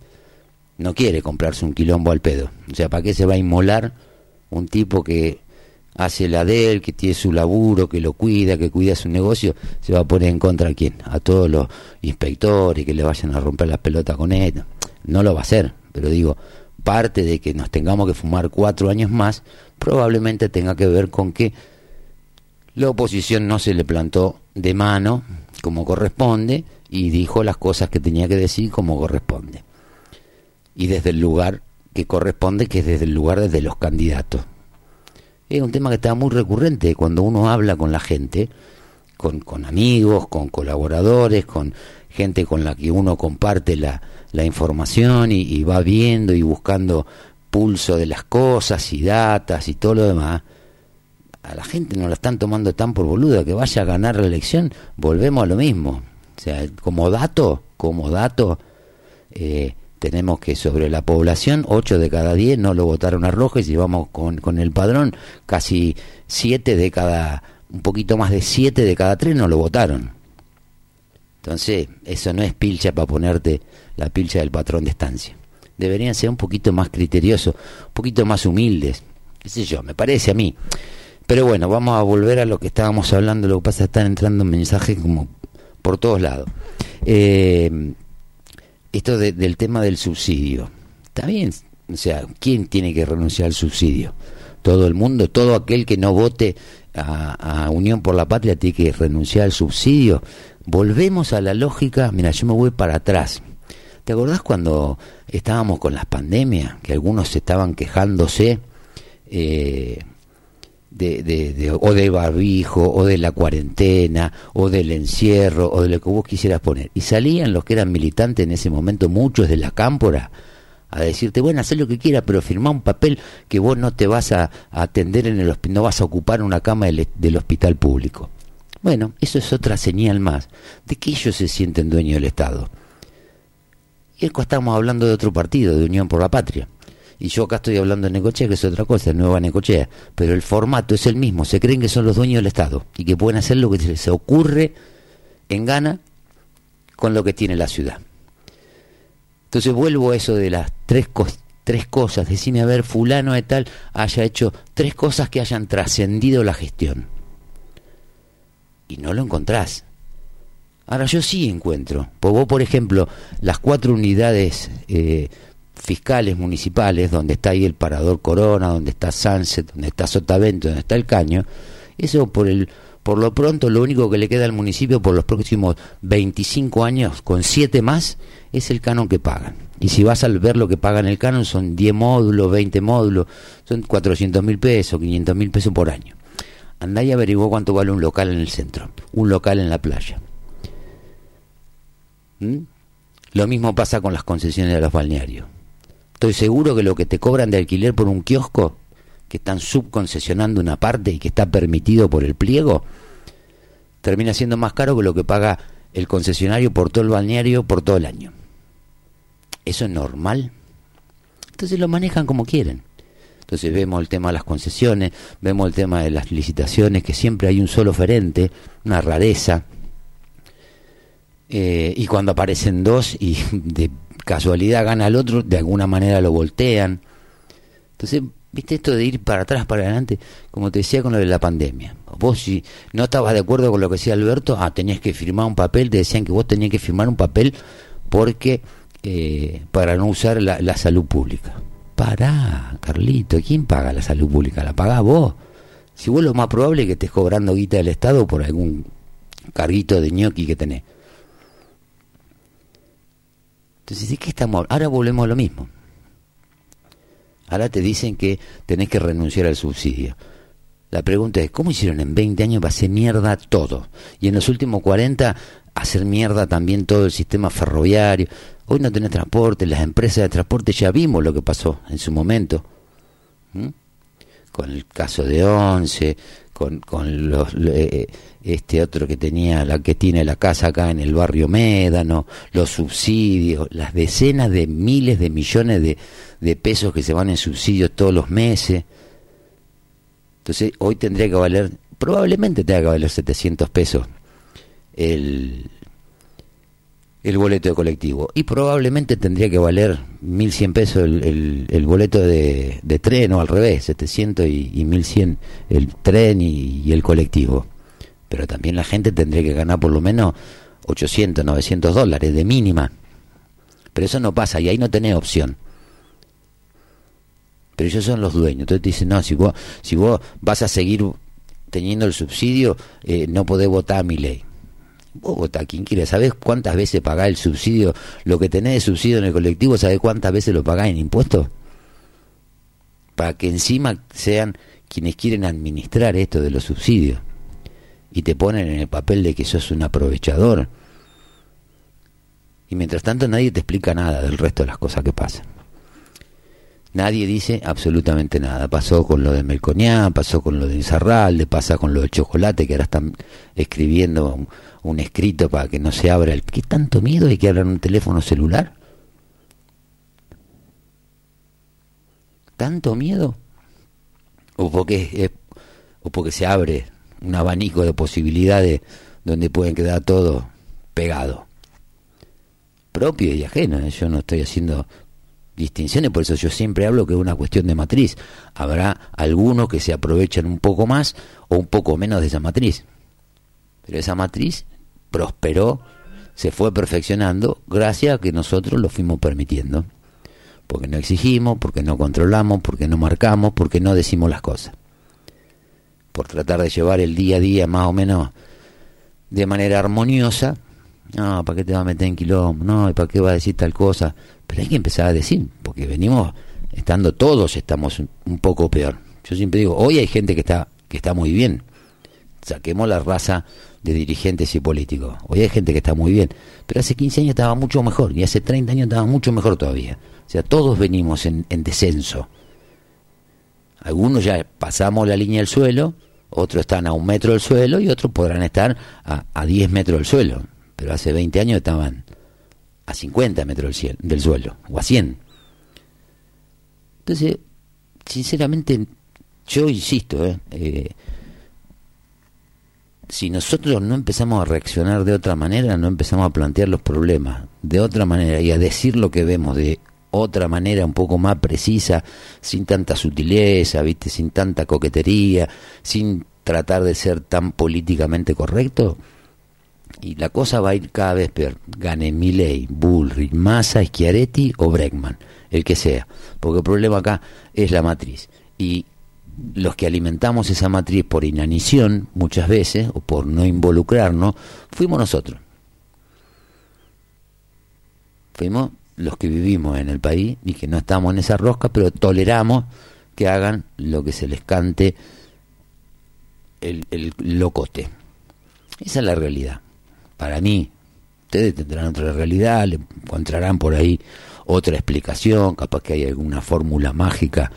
no quiere comprarse un quilombo al pedo. O sea, ¿para qué se va a inmolar un tipo que hace la de él, que tiene su laburo, que lo cuida, que cuida su negocio? Se va a poner en contra a quién? A todos los inspectores que le vayan a romper las pelotas con él. No lo va a hacer, pero digo, parte de que nos tengamos que fumar cuatro años más, probablemente tenga que ver con que la oposición no se le plantó de mano como corresponde y dijo las cosas que tenía que decir como corresponde y desde el lugar que corresponde, que es desde el lugar desde los candidatos. Es un tema que está muy recurrente cuando uno habla con la gente, con, con amigos, con colaboradores, con gente con la que uno comparte la, la información y, va viendo y buscando pulso de las cosas y datas y todo lo demás. A la gente no la están tomando tan por boluda que vaya a ganar la elección, volvemos a lo mismo. O sea, como dato, como dato, eh, tenemos que sobre la población, 8 de cada 10 no lo votaron a Roja y si vamos con, con el padrón, casi 7 de cada, un poquito más de 7 de cada 3 no lo votaron. Entonces, eso no es pilcha para ponerte la pilcha del patrón de estancia. Deberían ser un poquito más criteriosos, un poquito más humildes, qué sé yo, me parece a mí. Pero bueno, vamos a volver a lo que estábamos hablando, lo que pasa es que están entrando mensajes como por todos lados. Eh, esto de- del tema del subsidio. Está bien, o sea, ¿quién tiene que renunciar al subsidio? Todo el mundo, todo aquel que no vote a, a Unión por la Patria tiene que renunciar al subsidio. Volvemos a la lógica, mira, yo me voy para atrás. ¿Te acordás cuando estábamos con las pandemias, que algunos estaban quejándose eh, de, de, de- o de barbijo, o de la cuarentena, o del encierro, o de lo que vos quisieras poner? Y salían los que eran militantes en ese momento, muchos de la cámpora, a decirte, bueno, haz lo que quieras, pero firmá un papel que vos no te vas a, atender en el hospi- no vas a ocupar una cama del, del hospital público. Bueno, eso es otra señal más de que ellos se sienten dueños del Estado. Y acá estamos hablando de otro partido, de Unión por la Patria. Y yo acá estoy hablando de Necochea, que es otra cosa, Nueva Necochea. Pero el formato es el mismo, se creen que son los dueños del Estado y que pueden hacer lo que se les ocurre en gana con lo que tiene la ciudad. Entonces vuelvo a eso de las tres, tres cosas. Decime, a ver, fulano de tal haya hecho tres cosas que hayan trascendido la gestión. Y no lo encontrás. Ahora yo sí encuentro. Pues vos, por ejemplo, las cuatro unidades eh, fiscales municipales, donde está ahí el Parador Corona, donde está Sunset, donde está Sotavento, donde está el Caño, eso por el por lo pronto lo único que le queda al municipio por los próximos 25 años, con siete más, es el canon que pagan. Y si vas a ver lo que pagan el canon, son 10 módulos, 20 módulos, son 400 mil pesos, 500 mil pesos por año. Andá y averiguó cuánto vale un local en el centro, un local en la playa. ¿Mm? Lo mismo pasa con las concesiones de los balnearios. Estoy seguro que lo que te cobran de alquiler por un kiosco, que están subconcesionando una parte y que está permitido por el pliego, termina siendo más caro que lo que paga el concesionario por todo el balneario por todo el año. ¿Eso es normal? Entonces lo manejan como quieren. Entonces vemos el tema de las concesiones, vemos el tema de las licitaciones, que siempre hay un solo oferente, una rareza. Eh, y cuando aparecen dos y de casualidad gana el otro, de alguna manera lo voltean. Entonces, viste esto de ir para atrás, para adelante, como te decía con lo de la pandemia. Vos si no estabas de acuerdo con lo que decía Alberto, ah, tenías que firmar un papel, te decían que vos tenías que firmar un papel porque eh, para no usar la, salud pública. Pará, Carlito, ¿quién paga la salud pública? ¿La pagás vos? Si vos lo más probable es que estés cobrando guita del Estado por algún carguito de ñoqui que tenés. Entonces, ¿de qué estamos? Ahora volvemos a lo mismo. Ahora te dicen que tenés que renunciar al subsidio. La pregunta es, ¿cómo hicieron en 20 años para hacer mierda todo? Y en los últimos 40 hacer mierda también todo el sistema ferroviario. Hoy no tenés transporte, las empresas de transporte ya vimos lo que pasó en su momento. ¿Mm? Con el caso de Once, con, con los, eh, este otro que tenía, la que tiene la casa acá en el barrio Médano, los subsidios, las decenas de miles de millones de, de pesos que se van en subsidios todos los meses. Entonces hoy tendría que valer, probablemente tenga que valer 700 pesos el, el boleto de colectivo. Y probablemente tendría que valer 1.100 pesos el, el, boleto de, de tren o al revés, 700 y, y 1.100 el tren y, y el colectivo. Pero también la gente tendría que ganar por lo menos 800, 900 dólares de mínima. Pero eso no pasa y ahí no tenés opción. Pero ellos son los dueños. Entonces te dicen, no, si vos, si vos vas a seguir teniendo el subsidio, eh, no podés votar a mi ley. A quien quiera. ¿Sabés cuántas veces pagás el subsidio? Lo que tenés de subsidio en el colectivo, ¿sabés cuántas veces lo pagás en impuestos? Para que encima sean quienes quieren administrar esto de los subsidios. Y te ponen en el papel de que sos un aprovechador. Y mientras tanto nadie te explica nada del resto de las cosas que pasan. Nadie dice absolutamente nada. Pasó con lo de Melconian, pasó con lo de Inzarralde, pasa con lo del chocolate, que ahora están escribiendo un, escrito para que no se abra el... ¿Qué tanto miedo hay que abran un teléfono celular? ¿Tanto miedo? ¿O porque, o porque se abre un abanico de posibilidades donde pueden quedar todo pegado? Propio y ajeno. ¿eh? Yo no estoy haciendo distinciones, por eso yo siempre hablo que es una cuestión de matriz. Habrá algunos que se aprovechan un poco más o un poco menos de esa matriz. Pero esa matriz prosperó, se fue perfeccionando gracias a que nosotros lo fuimos permitiendo. Porque no exigimos, porque no controlamos, porque no marcamos, porque no decimos las cosas. por tratar de llevar el día a día más o menos de manera armoniosa. No, ¿para qué te va a meter en quilombo? No, ¿y para qué va a decir tal cosa? Pero hay que empezar a decir, porque venimos estando todos, estamos un, poco peor. Yo siempre digo, hoy hay gente que está, que está muy bien. Saquemos la raza de dirigentes y políticos. Hoy hay gente que está muy bien, pero hace 15 años estaba mucho mejor y hace 30 años estaba mucho mejor todavía. O sea, todos venimos en, en descenso. Algunos ya pasamos la línea del suelo, otros están a un metro del suelo y otros podrán estar a, a 10 metros del suelo. Pero hace 20 años estaban a 50 metros del, cielo, del suelo o a 100. Entonces, sinceramente, yo insisto, ¿eh? eh si nosotros no empezamos a reaccionar de otra manera, no empezamos a plantear los problemas de otra manera y a decir lo que vemos de otra manera un poco más precisa, sin tanta sutileza, ¿viste? sin tanta coquetería, sin tratar de ser tan políticamente correcto, y la cosa va a ir cada vez peor. Gane Milley, Bullrich, Massa, Schiaretti o Breckman, el que sea. Porque el problema acá es la matriz. Y los que alimentamos esa matriz por inanición, muchas veces, o por no involucrarnos, fuimos nosotros. Fuimos los que vivimos en el país y que no estamos en esa rosca, pero toleramos que hagan lo que se les cante el, el locote. Esa es la realidad. Para mí, ustedes tendrán otra realidad, le encontrarán por ahí otra explicación, capaz que hay alguna fórmula mágica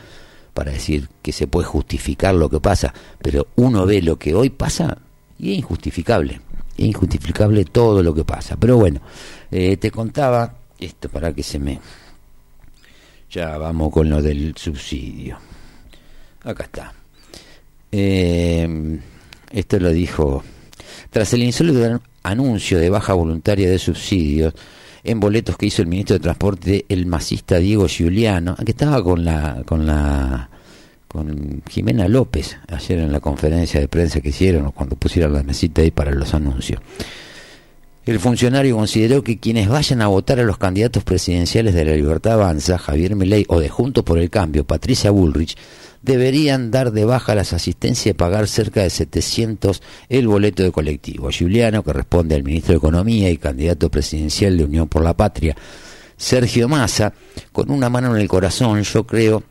para decir que se puede justificar lo que pasa, pero uno ve lo que hoy pasa y es injustificable, es injustificable todo lo que pasa. Pero bueno, eh, te contaba esto para que se me... Ya vamos con lo del subsidio. Acá está. Eh, esto lo dijo... Tras el insólito anuncio de baja voluntaria de subsidios en boletos que hizo el ministro de Transporte, el masista Diego Giuliano, que estaba con la con la con Jimena López ayer en la conferencia de prensa que hicieron o cuando pusieron la mesita ahí para los anuncios. El funcionario consideró que quienes vayan a votar a los candidatos presidenciales de la Libertad Avanza, Javier Milei o de Juntos por el Cambio, Patricia Bullrich, deberían dar de baja las asistencias y pagar cerca de 700 el boleto de colectivo. Giuliano, que responde al ministro de Economía y candidato presidencial de Unión por la Patria, Sergio Massa, con una mano en el corazón, yo creo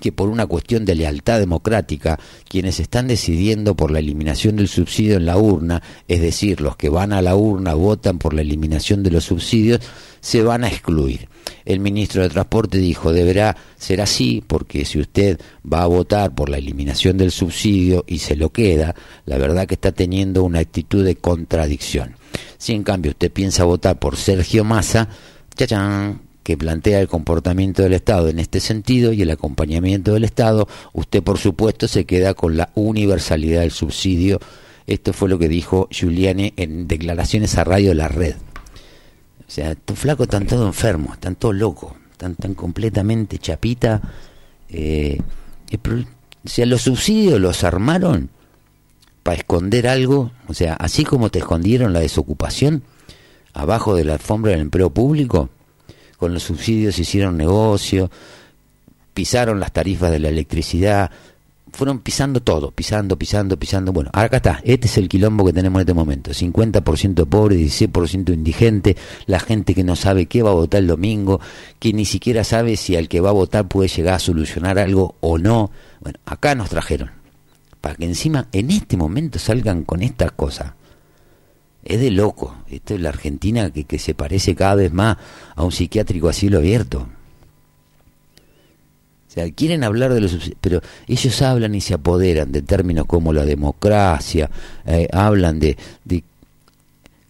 que por una cuestión de lealtad democrática, quienes están decidiendo por la eliminación del subsidio en la urna, es decir, los que van a la urna votan por la eliminación de los subsidios, se van a excluir. El ministro de Transporte dijo, deberá ser así, porque si usted va a votar por la eliminación del subsidio y se lo queda, la verdad que está teniendo una actitud de contradicción. Si en cambio usted piensa votar por Sergio Massa, chachán, que plantea el comportamiento del Estado en este sentido y el acompañamiento del Estado, usted por supuesto se queda con la universalidad del subsidio. Esto fue lo que dijo Giuliani en declaraciones a Radio La Red. O sea, estos flacos están todos enfermos, están todos locos, están tan completamente chapita. Eh, o sea, los subsidios los armaron para esconder algo, o sea, así como te escondieron la desocupación abajo de la alfombra del empleo público, con los subsidios hicieron negocio, pisaron las tarifas de la electricidad, fueron pisando todo, pisando, pisando, pisando. Bueno, acá está, este es el quilombo que tenemos en este momento. 50% pobre, 16% indigente, la gente que no sabe qué va a votar el domingo, que ni siquiera sabe si al que va a votar puede llegar a solucionar algo o no. Bueno, acá nos trajeron, para que encima en este momento salgan con estas cosas. Es de loco. Esto es la Argentina que, que se parece cada vez más a un psiquiátrico a cielo abierto. O sea, quieren hablar de los pero ellos hablan y se apoderan de términos como la democracia, eh, hablan de, de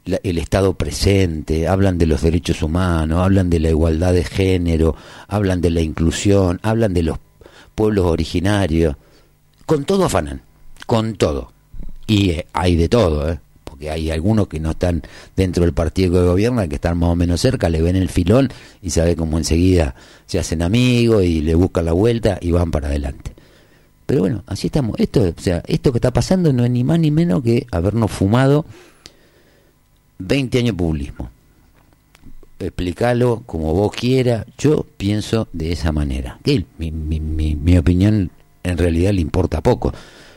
la, el Estado presente, hablan de los derechos humanos, hablan de la igualdad de género, hablan de la inclusión, hablan de los pueblos originarios. Con todo afanan, con todo. Y eh, hay de todo, ¿eh? Porque hay algunos que no están dentro del partido que gobierna, que están más o menos cerca, le ven el filón y sabe como enseguida se hacen amigos y le buscan la vuelta y van para adelante. Pero bueno, así estamos. Esto, o sea, esto que está pasando no es ni más ni menos que habernos fumado 20 años de populismo. Explícalo como vos quieras. Yo pienso de esa manera. Que mi, mi, mi opinión en realidad le importa poco.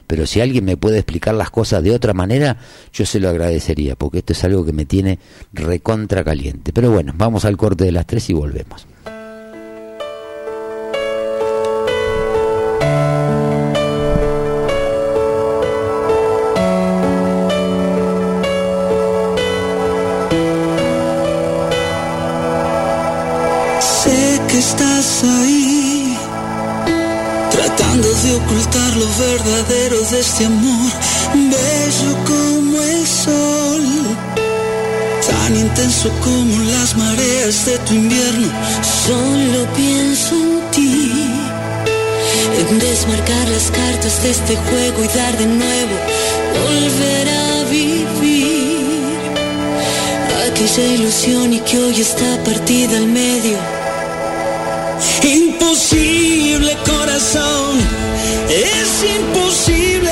Pero si alguien me puede explicar las cosas de otra manera, yo se lo agradecería, porque esto es algo que me tiene recontra caliente. Pero bueno, vamos al corte de las tres y volvemos. Estás ocultar lo verdadero de este amor, bello como el sol, tan intenso como las mareas de tu invierno. Solo pienso en ti, en desmarcar las cartas de este juego y dar de nuevo, volver a vivir aquella ilusión y que hoy está partida al medio. Imposible corazón, es imposible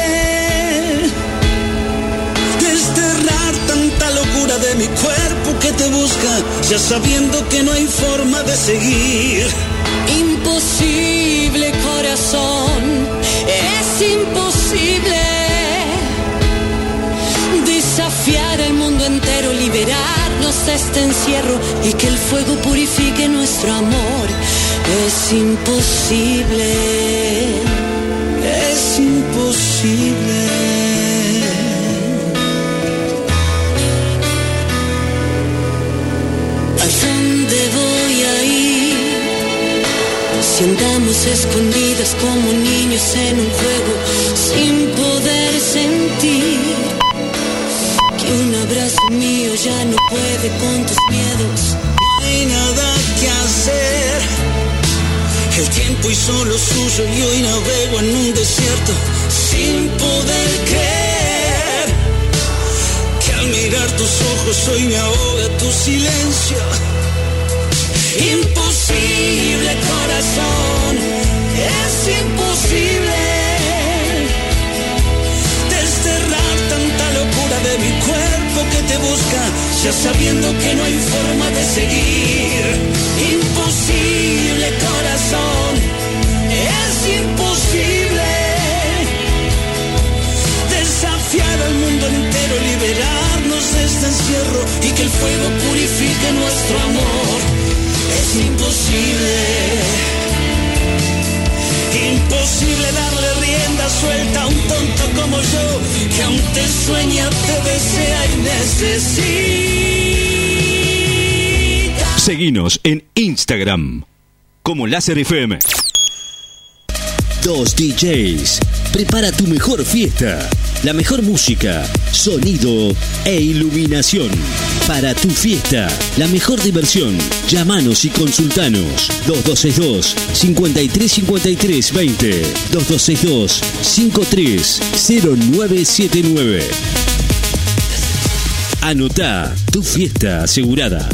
desterrar tanta locura de mi cuerpo que te busca, ya sabiendo que no hay forma de seguir. Imposible corazón, es imposible desafiar al mundo entero, liberarnos de este encierro y que el fuego purifique nuestro amor. Es imposible, imposible. ¿A dónde voy a ir? Si andamos escondidas como niños en un juego sin poder sentir que un abrazo mío ya no puede con tus miedos. No hay nada que hacer. El tiempo hizo lo suyo y hoy navego en un desierto sin poder creer que al mirar tus ojos hoy me ahoga tu silencio. Imposible corazón, es imposible desterrar tanta locura de mi cuerpo que te busca, ya sabiendo que no hay forma de seguir. Imposible corazón, liberarnos de este encierro y que el fuego purifique nuestro amor. Es imposible. Imposible darle rienda suelta a un tonto como yo, que aún te sueña, te desea y necesita. Seguinos en Instagram como Láser FM. Dos DJs. Prepara tu mejor fiesta. La mejor música, sonido e iluminación. Para tu fiesta, la mejor diversión. Llámanos y consultanos. 2262 5353 20 2262 530979. Anotá tu fiesta asegurada.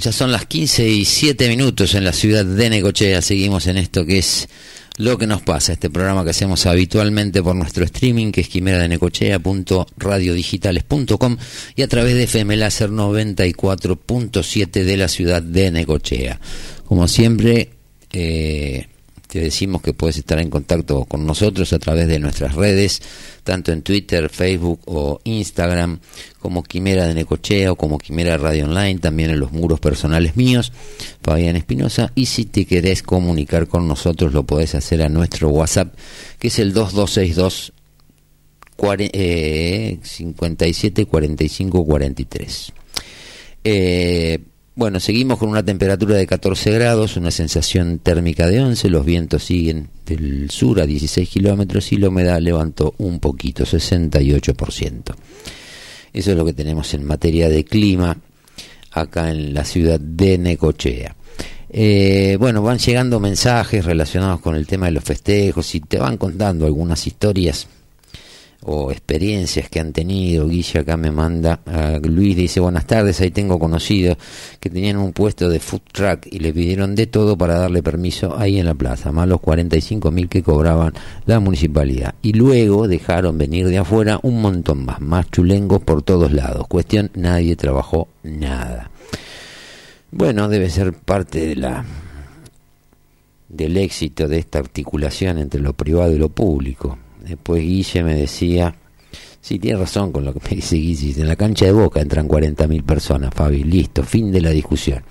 Ya son las 15 y 7 minutos en la ciudad de Necochea. Seguimos en esto que es lo que nos pasa, este programa que hacemos habitualmente por nuestro streaming, que es quimeradenecochea.radiodigitales.com y a través de FM Láser 94.7 de la ciudad de Necochea. Como siempre, eh, te decimos que puedes estar en contacto con nosotros a través de nuestras redes, tanto en Twitter, Facebook o Instagram, como Quimera de Necochea o como Quimera Radio Online, también en los muros personales míos, Fabián Espinosa. Y si te querés comunicar con nosotros, lo podés hacer a nuestro WhatsApp, que es el 2262 cuare- eh, 57 45 43. Eh, bueno, seguimos con una temperatura de 14 grados, una sensación térmica de 11, los vientos siguen del sur a 16 kilómetros y la humedad levantó un poquito, 68%. Eso es lo que tenemos en materia de clima acá en la ciudad de Necochea. Eh, bueno, van llegando mensajes relacionados con el tema de los festejos y te van contando algunas historias o experiencias que han tenido. Guilla acá me manda, a Luis dice, buenas tardes, ahí tengo conocidos que tenían un puesto de food truck y le pidieron de todo para darle permiso ahí en la plaza, más los 45 mil que cobraban la municipalidad. Y luego dejaron venir de afuera un montón más, más chulengos por todos lados. Cuestión, nadie trabajó nada. Bueno, debe ser parte de la del éxito de esta articulación entre lo privado y lo público. Después Guille me decía, sí, tiene razón con lo que me dice Guille, en la cancha de Boca entran 40.000 personas, Fabi, listo, fin de la discusión.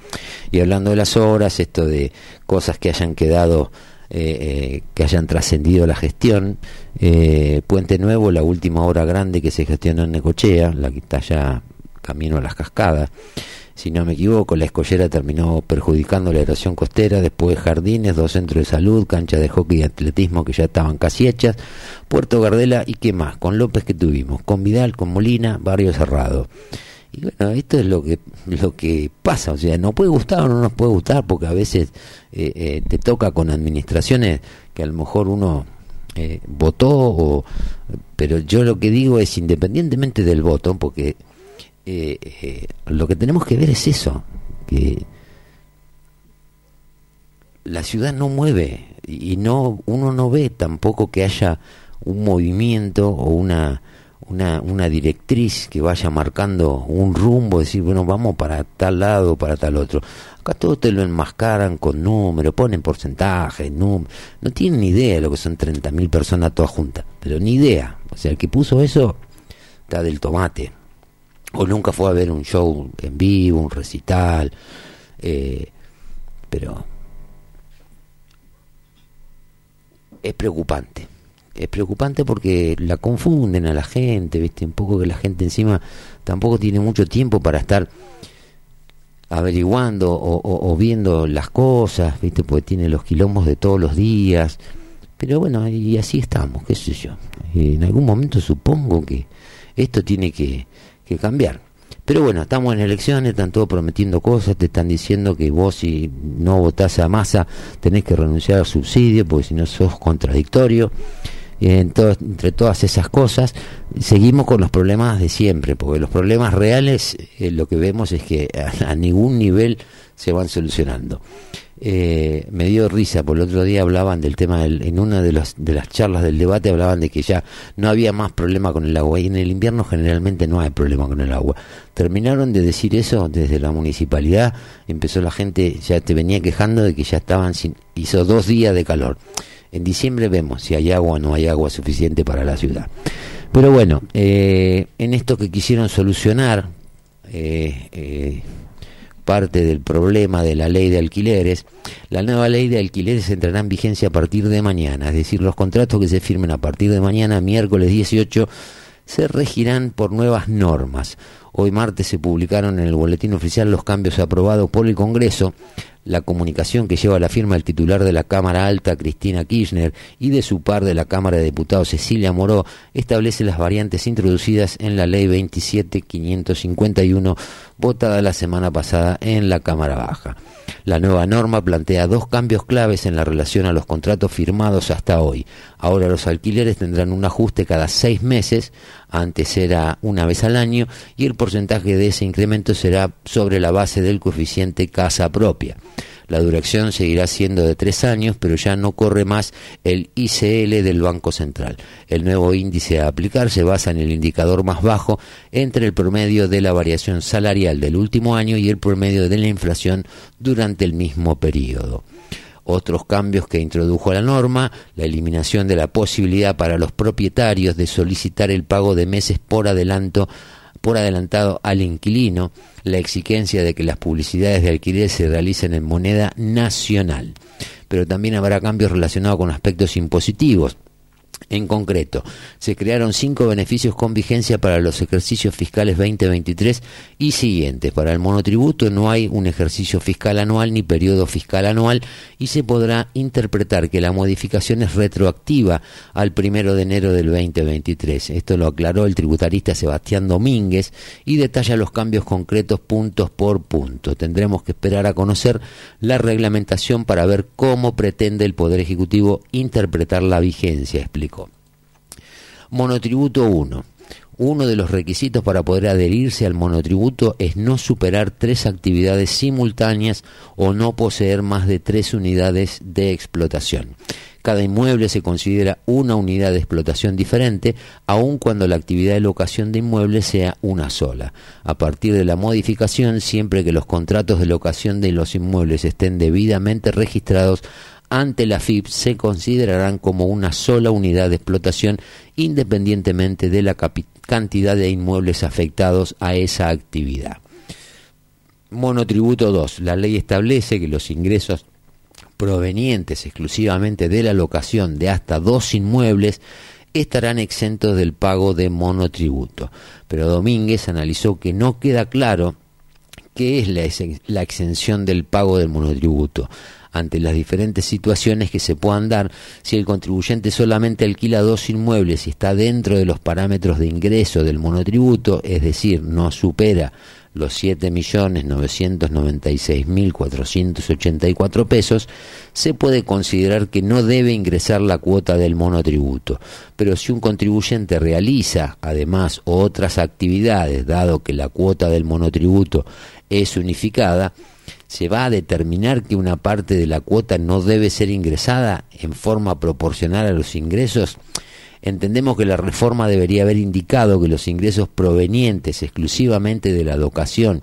Y hablando de las obras, esto de cosas que hayan quedado, eh, eh, que hayan trascendido la gestión, eh, Puente Nuevo, la última obra grande que se gestionó en Necochea, la que está ya camino a las cascadas, si no me equivoco, la escollera terminó perjudicando la erosión costera, después jardines, dos centros de salud, cancha de hockey y atletismo que ya estaban casi hechas, Puerto Gardela y qué más, con López que tuvimos, con Vidal, con Molina, barrio cerrado. Y bueno, esto es lo que lo que pasa, o sea, no puede gustar o no nos puede gustar, porque a veces eh, eh, te toca con administraciones que a lo mejor uno eh, votó, o, pero yo lo que digo es, independientemente del voto, porque eh, eh, lo que tenemos que ver es eso, que la ciudad no mueve y no uno no ve tampoco que haya un movimiento o una una, una directriz que vaya marcando un rumbo, decir, bueno, vamos para tal lado, para tal otro. Acá todo te lo enmascaran con números, ponen porcentajes. No tienen ni idea de lo que son 30.000 personas todas juntas, pero ni idea. O sea, el que puso eso está del tomate. O nunca fue a ver un show en vivo, un recital. Eh, pero es preocupante. Es preocupante porque la confunden a la gente, ¿viste? Un poco que la gente encima tampoco tiene mucho tiempo para estar averiguando o, o- viendo las cosas, ¿viste? Porque tiene los quilombos de todos los días. Pero bueno, y así estamos, qué sé yo. Eh, en algún momento supongo que esto tiene que, que cambiar. Pero bueno, estamos en elecciones, están todos prometiendo cosas, te están diciendo que vos si no votás a masa tenés que renunciar al subsidio, porque si no sos contradictorio. En to- entre todas esas cosas, seguimos con los problemas de siempre, porque los problemas reales eh, lo que vemos es que a ningún nivel se van solucionando. Eh, me dio risa, por el otro día hablaban del tema, del- en una de, de las charlas del debate hablaban de que ya no había más problema con el agua y en el invierno generalmente no hay problema con el agua. Terminaron de decir eso desde la municipalidad, empezó la gente, ya te venía quejando de que ya estaban sin, hizo dos días de calor. En diciembre vemos si hay agua o no hay agua suficiente para la ciudad. Pero bueno, eh, en esto que quisieron solucionar, eh, eh, parte del problema de la ley de alquileres, la nueva ley de alquileres entrará en vigencia a partir de mañana, es decir, los contratos que se firmen a partir de mañana, miércoles 18, se regirán por nuevas normas. Hoy martes se publicaron en el boletín oficial los cambios aprobados por el Congreso. La comunicación que lleva la firma el titular de la Cámara Alta, Cristina Kirchner, y de su par de la Cámara de Diputados, Cecilia Moró, establece las variantes introducidas en la Ley 27551, votada la semana pasada en la Cámara Baja. La nueva norma plantea dos cambios claves en la relación a los contratos firmados hasta hoy. Ahora los alquileres tendrán un ajuste cada seis meses, antes era una vez al año, y el porcentaje de ese incremento será sobre la base del coeficiente casa propia. La duración seguirá siendo de tres años, pero ya no corre más el ICL del Banco Central. El nuevo índice a aplicar se basa en el indicador más bajo entre el promedio de la variación salarial del último año y el promedio de la inflación durante el mismo periodo. Otros cambios que introdujo la norma, la eliminación de la posibilidad para los propietarios de solicitar el pago de meses por adelanto por adelantado al inquilino, la exigencia de que las publicidades de alquiler se realicen en moneda nacional. Pero también habrá cambios relacionados con aspectos impositivos. En concreto, se crearon cinco beneficios con vigencia para los ejercicios fiscales 2023 y siguientes. Para el monotributo no hay un ejercicio fiscal anual ni periodo fiscal anual y se podrá interpretar que la modificación es retroactiva al primero de enero del 2023. Esto lo aclaró el tributarista Sebastián Domínguez y detalla los cambios concretos puntos por punto. Tendremos que esperar a conocer la reglamentación para ver cómo pretende el Poder Ejecutivo interpretar la vigencia, explicó. Monotributo 1. Uno de los requisitos para poder adherirse al monotributo es no superar tres actividades simultáneas o no poseer más de tres unidades de explotación. Cada inmueble se considera una unidad de explotación diferente, aun cuando la actividad de locación de inmuebles sea una sola. A partir de la modificación, siempre que los contratos de locación de los inmuebles estén debidamente registrados ante la FIP se considerarán como una sola unidad de explotación independientemente de la cantidad de inmuebles afectados a esa actividad. Monotributo 2. La ley establece que los ingresos provenientes exclusivamente de la locación de hasta dos inmuebles estarán exentos del pago de monotributo. Pero Domínguez analizó que no queda claro qué es la exención del pago del monotributo. Ante las diferentes situaciones que se puedan dar si el contribuyente solamente alquila dos inmuebles y está dentro de los parámetros de ingreso del monotributo, es decir, no supera los 7.996.484 pesos, se puede considerar que no debe ingresar la cuota del monotributo. Pero si un contribuyente realiza además otras actividades, dado que la cuota del monotributo es unificada, se va a determinar que una parte de la cuota no debe ser ingresada en forma proporcional a los ingresos. Entendemos que la reforma debería haber indicado que los ingresos provenientes exclusivamente de la locación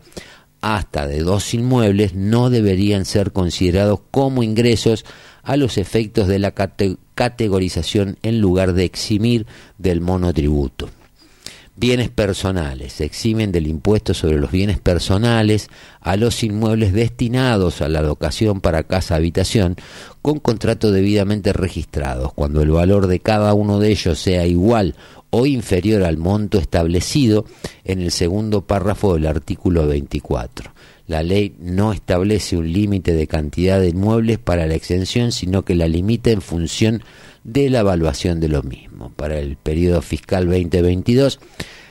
hasta de dos inmuebles no deberían ser considerados como ingresos a los efectos de la cate- categorización en lugar de eximir del monotributo. Bienes personales. Se eximen del impuesto sobre los bienes personales a los inmuebles destinados a la locación para casa-habitación con contrato debidamente registrados, cuando el valor de cada uno de ellos sea igual o inferior al monto establecido en el segundo párrafo del artículo 24. La ley no establece un límite de cantidad de inmuebles para la exención, sino que la limita en función de la evaluación de lo mismo. Para el periodo fiscal 2022,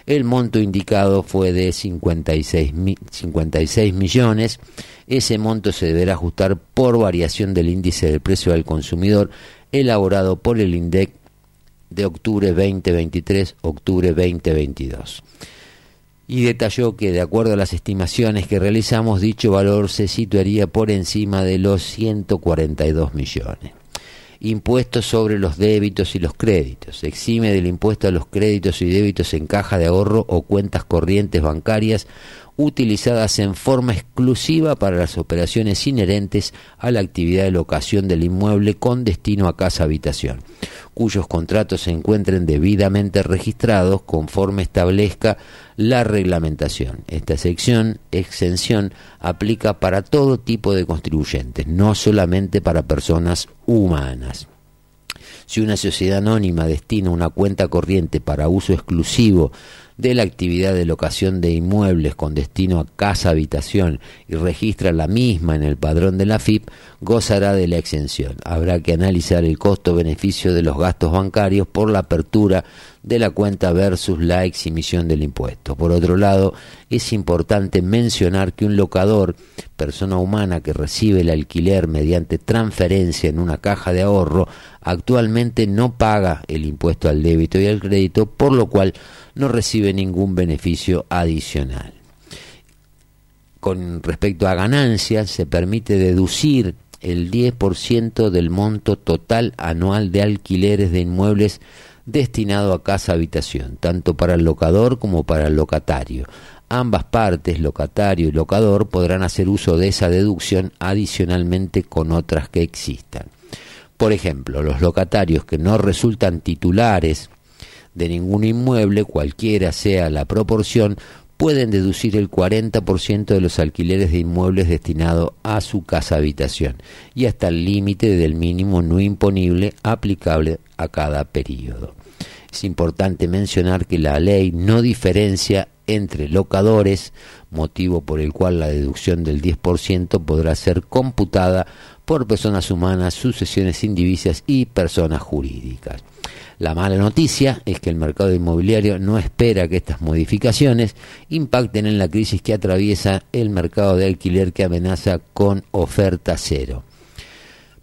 el monto indicado fue de 56, mi- 56 millones. Ese monto se deberá ajustar por variación del índice del precio al consumidor elaborado por el INDEC de octubre 2023, octubre 2022 y detalló que de acuerdo a las estimaciones que realizamos dicho valor se situaría por encima de los 142 millones. Impuestos sobre los débitos y los créditos. Exime del impuesto a los créditos y débitos en caja de ahorro o cuentas corrientes bancarias utilizadas en forma exclusiva para las operaciones inherentes a la actividad de locación del inmueble con destino a casa habitación, cuyos contratos se encuentren debidamente registrados conforme establezca la reglamentación. Esta sección, exención, aplica para todo tipo de contribuyentes, no solamente para personas humanas. Si una sociedad anónima destina una cuenta corriente para uso exclusivo de la actividad de locación de inmuebles con destino a casa habitación y registra la misma en el padrón de la FIP, gozará de la exención. Habrá que analizar el costo-beneficio de los gastos bancarios por la apertura de la cuenta versus la exhibición del impuesto. Por otro lado, es importante mencionar que un locador, persona humana que recibe el alquiler mediante transferencia en una caja de ahorro, actualmente no paga el impuesto al débito y al crédito, por lo cual no recibe ningún beneficio adicional. Con respecto a ganancias, se permite deducir el 10% del monto total anual de alquileres de inmuebles destinado a casa habitación, tanto para el locador como para el locatario. Ambas partes, locatario y locador, podrán hacer uso de esa deducción adicionalmente con otras que existan. Por ejemplo, los locatarios que no resultan titulares de ningún inmueble, cualquiera sea la proporción, pueden deducir el 40% de los alquileres de inmuebles destinados a su casa habitación y hasta el límite del mínimo no imponible aplicable a cada periodo. Es importante mencionar que la ley no diferencia entre locadores, motivo por el cual la deducción del 10% podrá ser computada por personas humanas, sucesiones indivisas y personas jurídicas. La mala noticia es que el mercado inmobiliario no espera que estas modificaciones impacten en la crisis que atraviesa el mercado de alquiler que amenaza con oferta cero.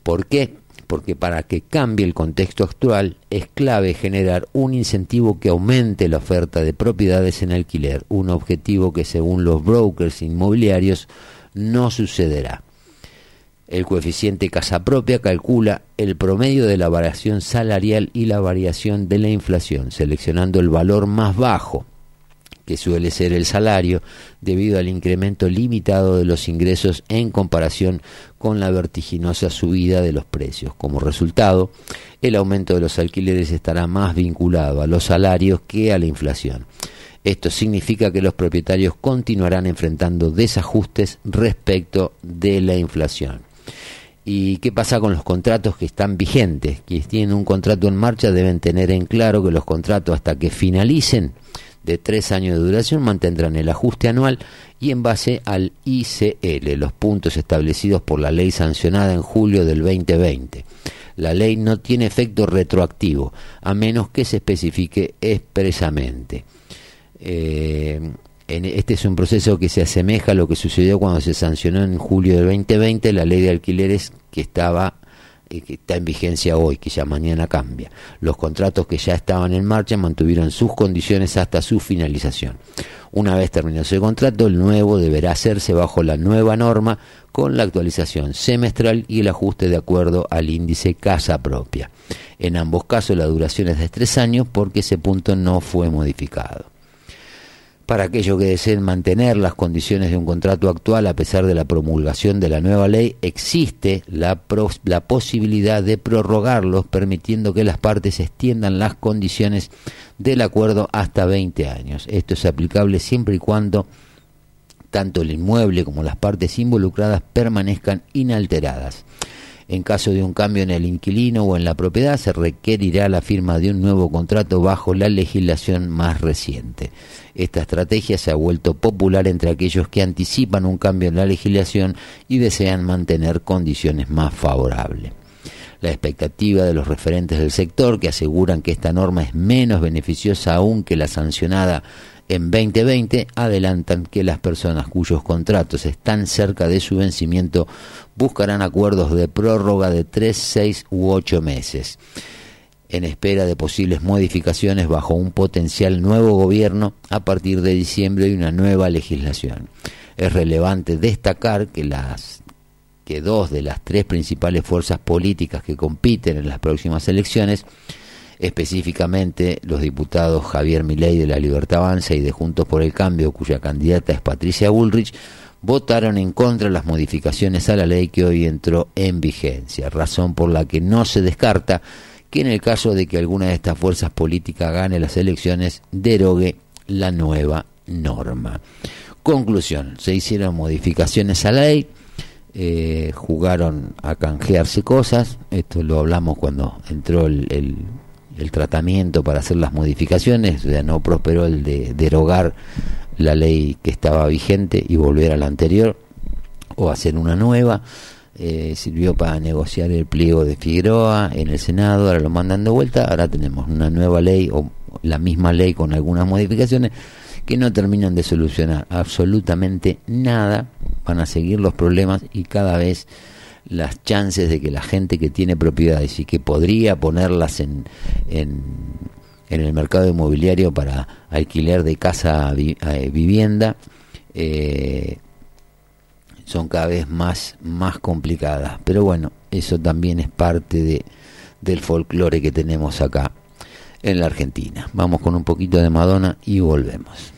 ¿Por qué? Porque para que cambie el contexto actual es clave generar un incentivo que aumente la oferta de propiedades en alquiler, un objetivo que según los brokers inmobiliarios no sucederá. El coeficiente casa propia calcula el promedio de la variación salarial y la variación de la inflación, seleccionando el valor más bajo, que suele ser el salario, debido al incremento limitado de los ingresos en comparación con la vertiginosa subida de los precios. Como resultado, el aumento de los alquileres estará más vinculado a los salarios que a la inflación. Esto significa que los propietarios continuarán enfrentando desajustes respecto de la inflación. ¿Y qué pasa con los contratos que están vigentes? Quienes tienen un contrato en marcha deben tener en claro que los contratos hasta que finalicen de tres años de duración mantendrán el ajuste anual y en base al ICL, los puntos establecidos por la ley sancionada en julio del 2020. La ley no tiene efecto retroactivo, a menos que se especifique expresamente. Eh, este es un proceso que se asemeja a lo que sucedió cuando se sancionó en julio del 2020 la ley de alquileres que estaba eh, que está en vigencia hoy, que ya mañana cambia. Los contratos que ya estaban en marcha mantuvieron sus condiciones hasta su finalización. Una vez terminado ese contrato, el nuevo deberá hacerse bajo la nueva norma con la actualización semestral y el ajuste de acuerdo al índice casa propia. En ambos casos la duración es de tres años porque ese punto no fue modificado. Para aquellos que deseen mantener las condiciones de un contrato actual a pesar de la promulgación de la nueva ley, existe la, posibilidad de prorrogarlos permitiendo que las partes extiendan las condiciones del acuerdo hasta 20 años. Esto es aplicable siempre y cuando tanto el inmueble como las partes involucradas permanezcan inalteradas. En caso de un cambio en el inquilino o en la propiedad, se requerirá la firma de un nuevo contrato bajo la legislación más reciente. Esta estrategia se ha vuelto popular entre aquellos que anticipan un cambio en la legislación y desean mantener condiciones más favorables. La expectativa de los referentes del sector que aseguran que esta norma es menos beneficiosa aún que la sancionada en 2020 adelantan que las personas cuyos contratos están cerca de su vencimiento buscarán acuerdos de prórroga de 3, 6 u 8 meses en espera de posibles modificaciones bajo un potencial nuevo gobierno a partir de diciembre y una nueva legislación. Es relevante destacar que las que dos de las tres principales fuerzas políticas que compiten en las próximas elecciones, específicamente los diputados Javier Milei de la Libertad Avanza y de Juntos por el Cambio, cuya candidata es Patricia Bullrich, votaron en contra de las modificaciones a la ley que hoy entró en vigencia, razón por la que no se descarta que en el caso de que alguna de estas fuerzas políticas gane las elecciones, derogue la nueva norma. Conclusión, se hicieron modificaciones a la ley, eh, jugaron a canjearse cosas, esto lo hablamos cuando entró el, el- el tratamiento para hacer las modificaciones, sea, no prosperó el de derogar la ley que estaba vigente y volver a la anterior o hacer una nueva. Eh, sirvió para negociar el pliego de Figueroa en el Senado, ahora lo mandan de vuelta, ahora tenemos una nueva ley o la misma ley con algunas modificaciones que no terminan de solucionar absolutamente nada, van a seguir los problemas y cada vez las chances de que la gente que tiene propiedades y que podría ponerlas en, en, el mercado inmobiliario para alquiler de casa a, eh, vivienda eh, son cada vez más, más complicadas. Pero bueno, eso también es parte de, del folclore que tenemos acá en la Argentina. Vamos con un poquito de Madonna y volvemos.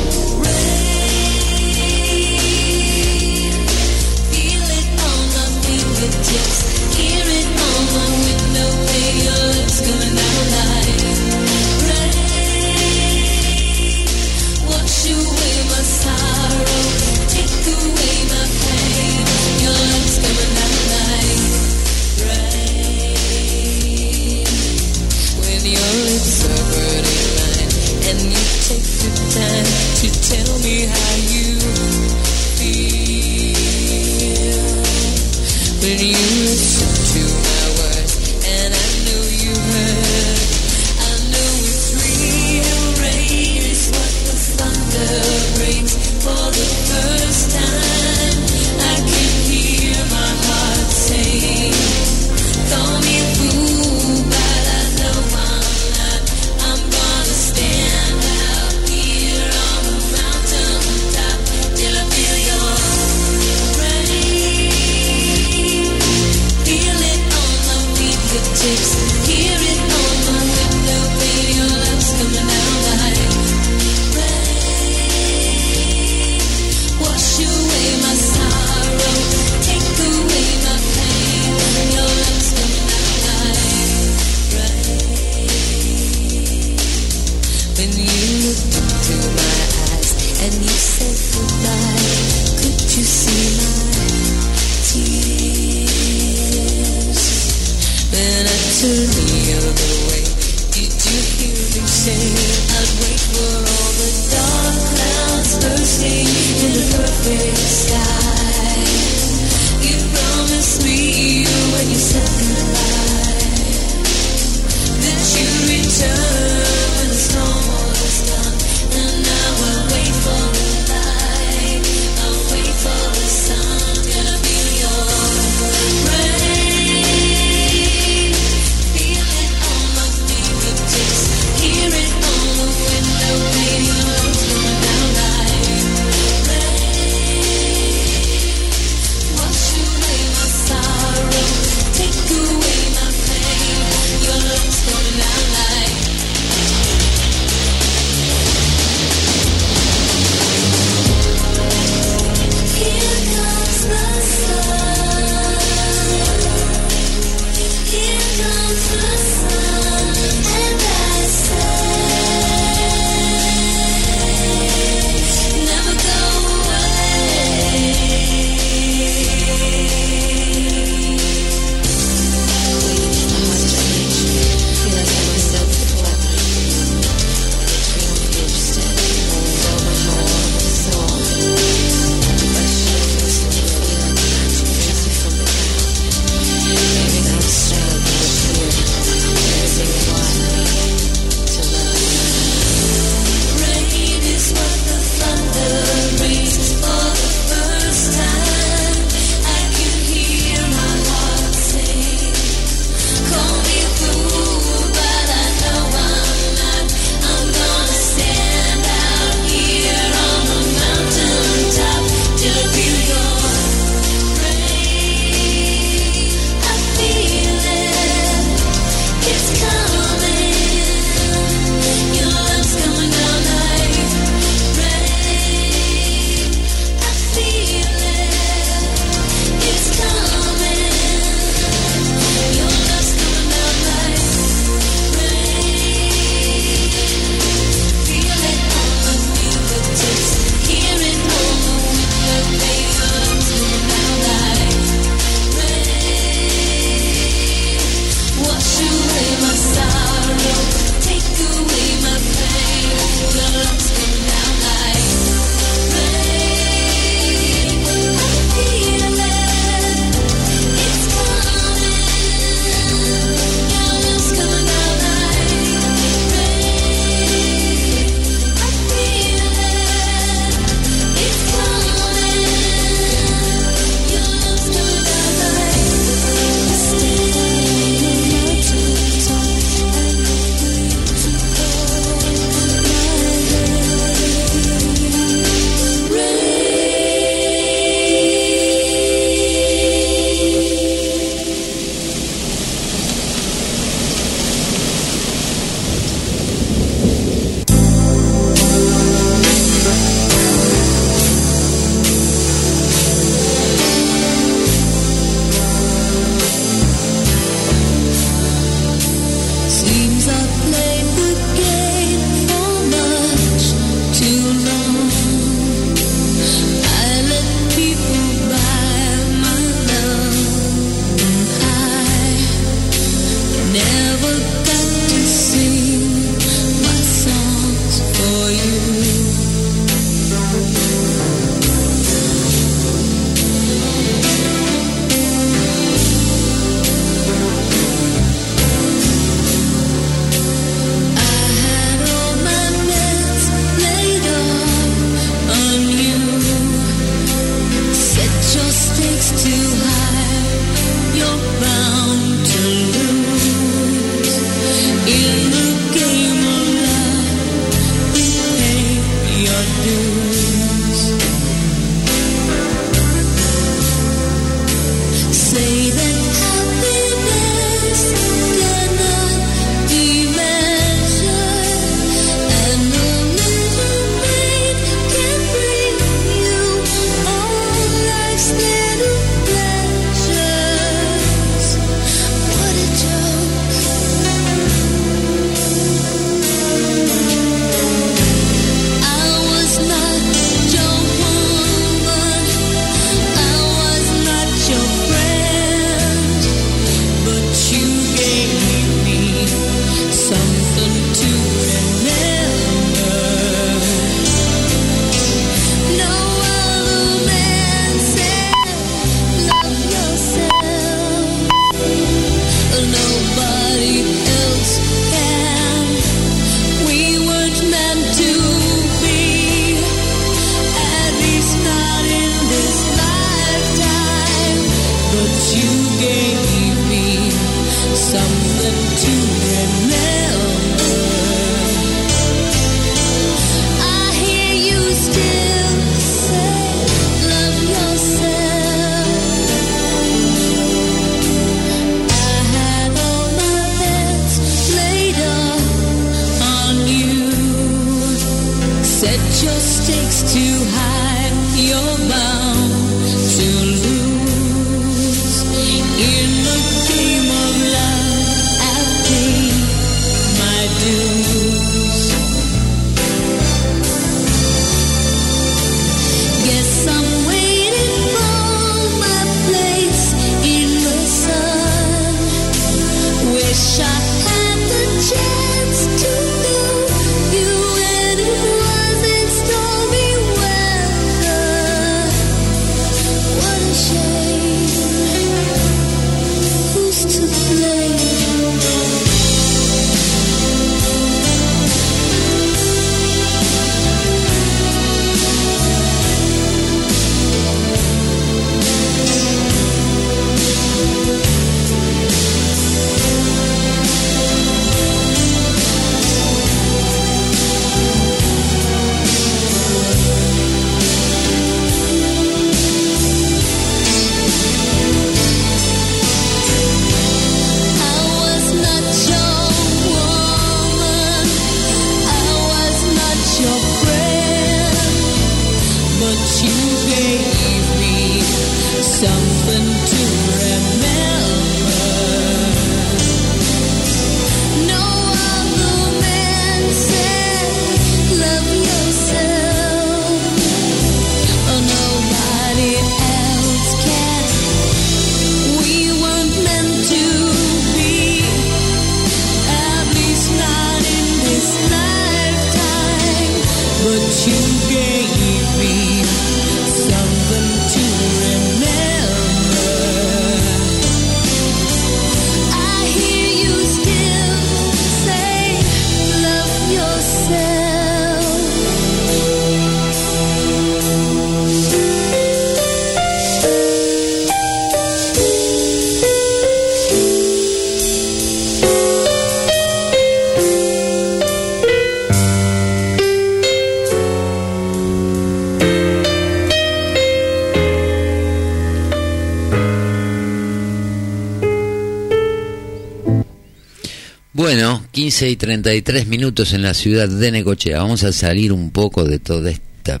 15 y 33 minutos en la ciudad de Necochea. Vamos a salir un poco de toda esta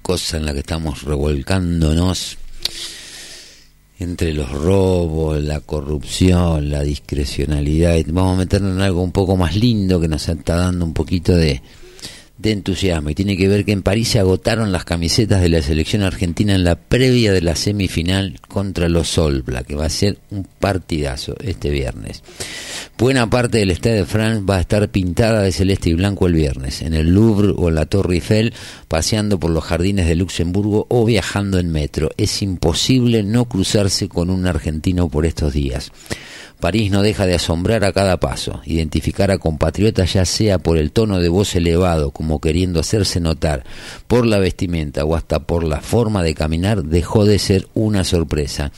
cosa en la que estamos revolcándonos entre los robos, la corrupción, la discrecionalidad. Vamos a meternos en algo un poco más lindo que nos está dando un poquito de, de entusiasmo. Y tiene que ver que en París se agotaron las camisetas de la selección argentina en la previa de la semifinal contra los All Black, que va a ser un partidazo este viernes. Buena parte del Stade de France va a estar pintada de celeste y blanco el viernes, en el Louvre o en la Torre Eiffel, paseando por los jardines de Luxemburgo o viajando en metro. Es imposible no cruzarse con un argentino por estos días. París no deja de asombrar a cada paso, identificar a compatriotas ya sea por el tono de voz elevado, como queriendo hacerse notar, por la vestimenta o hasta por la forma de caminar, dejó de ser una sorpresa.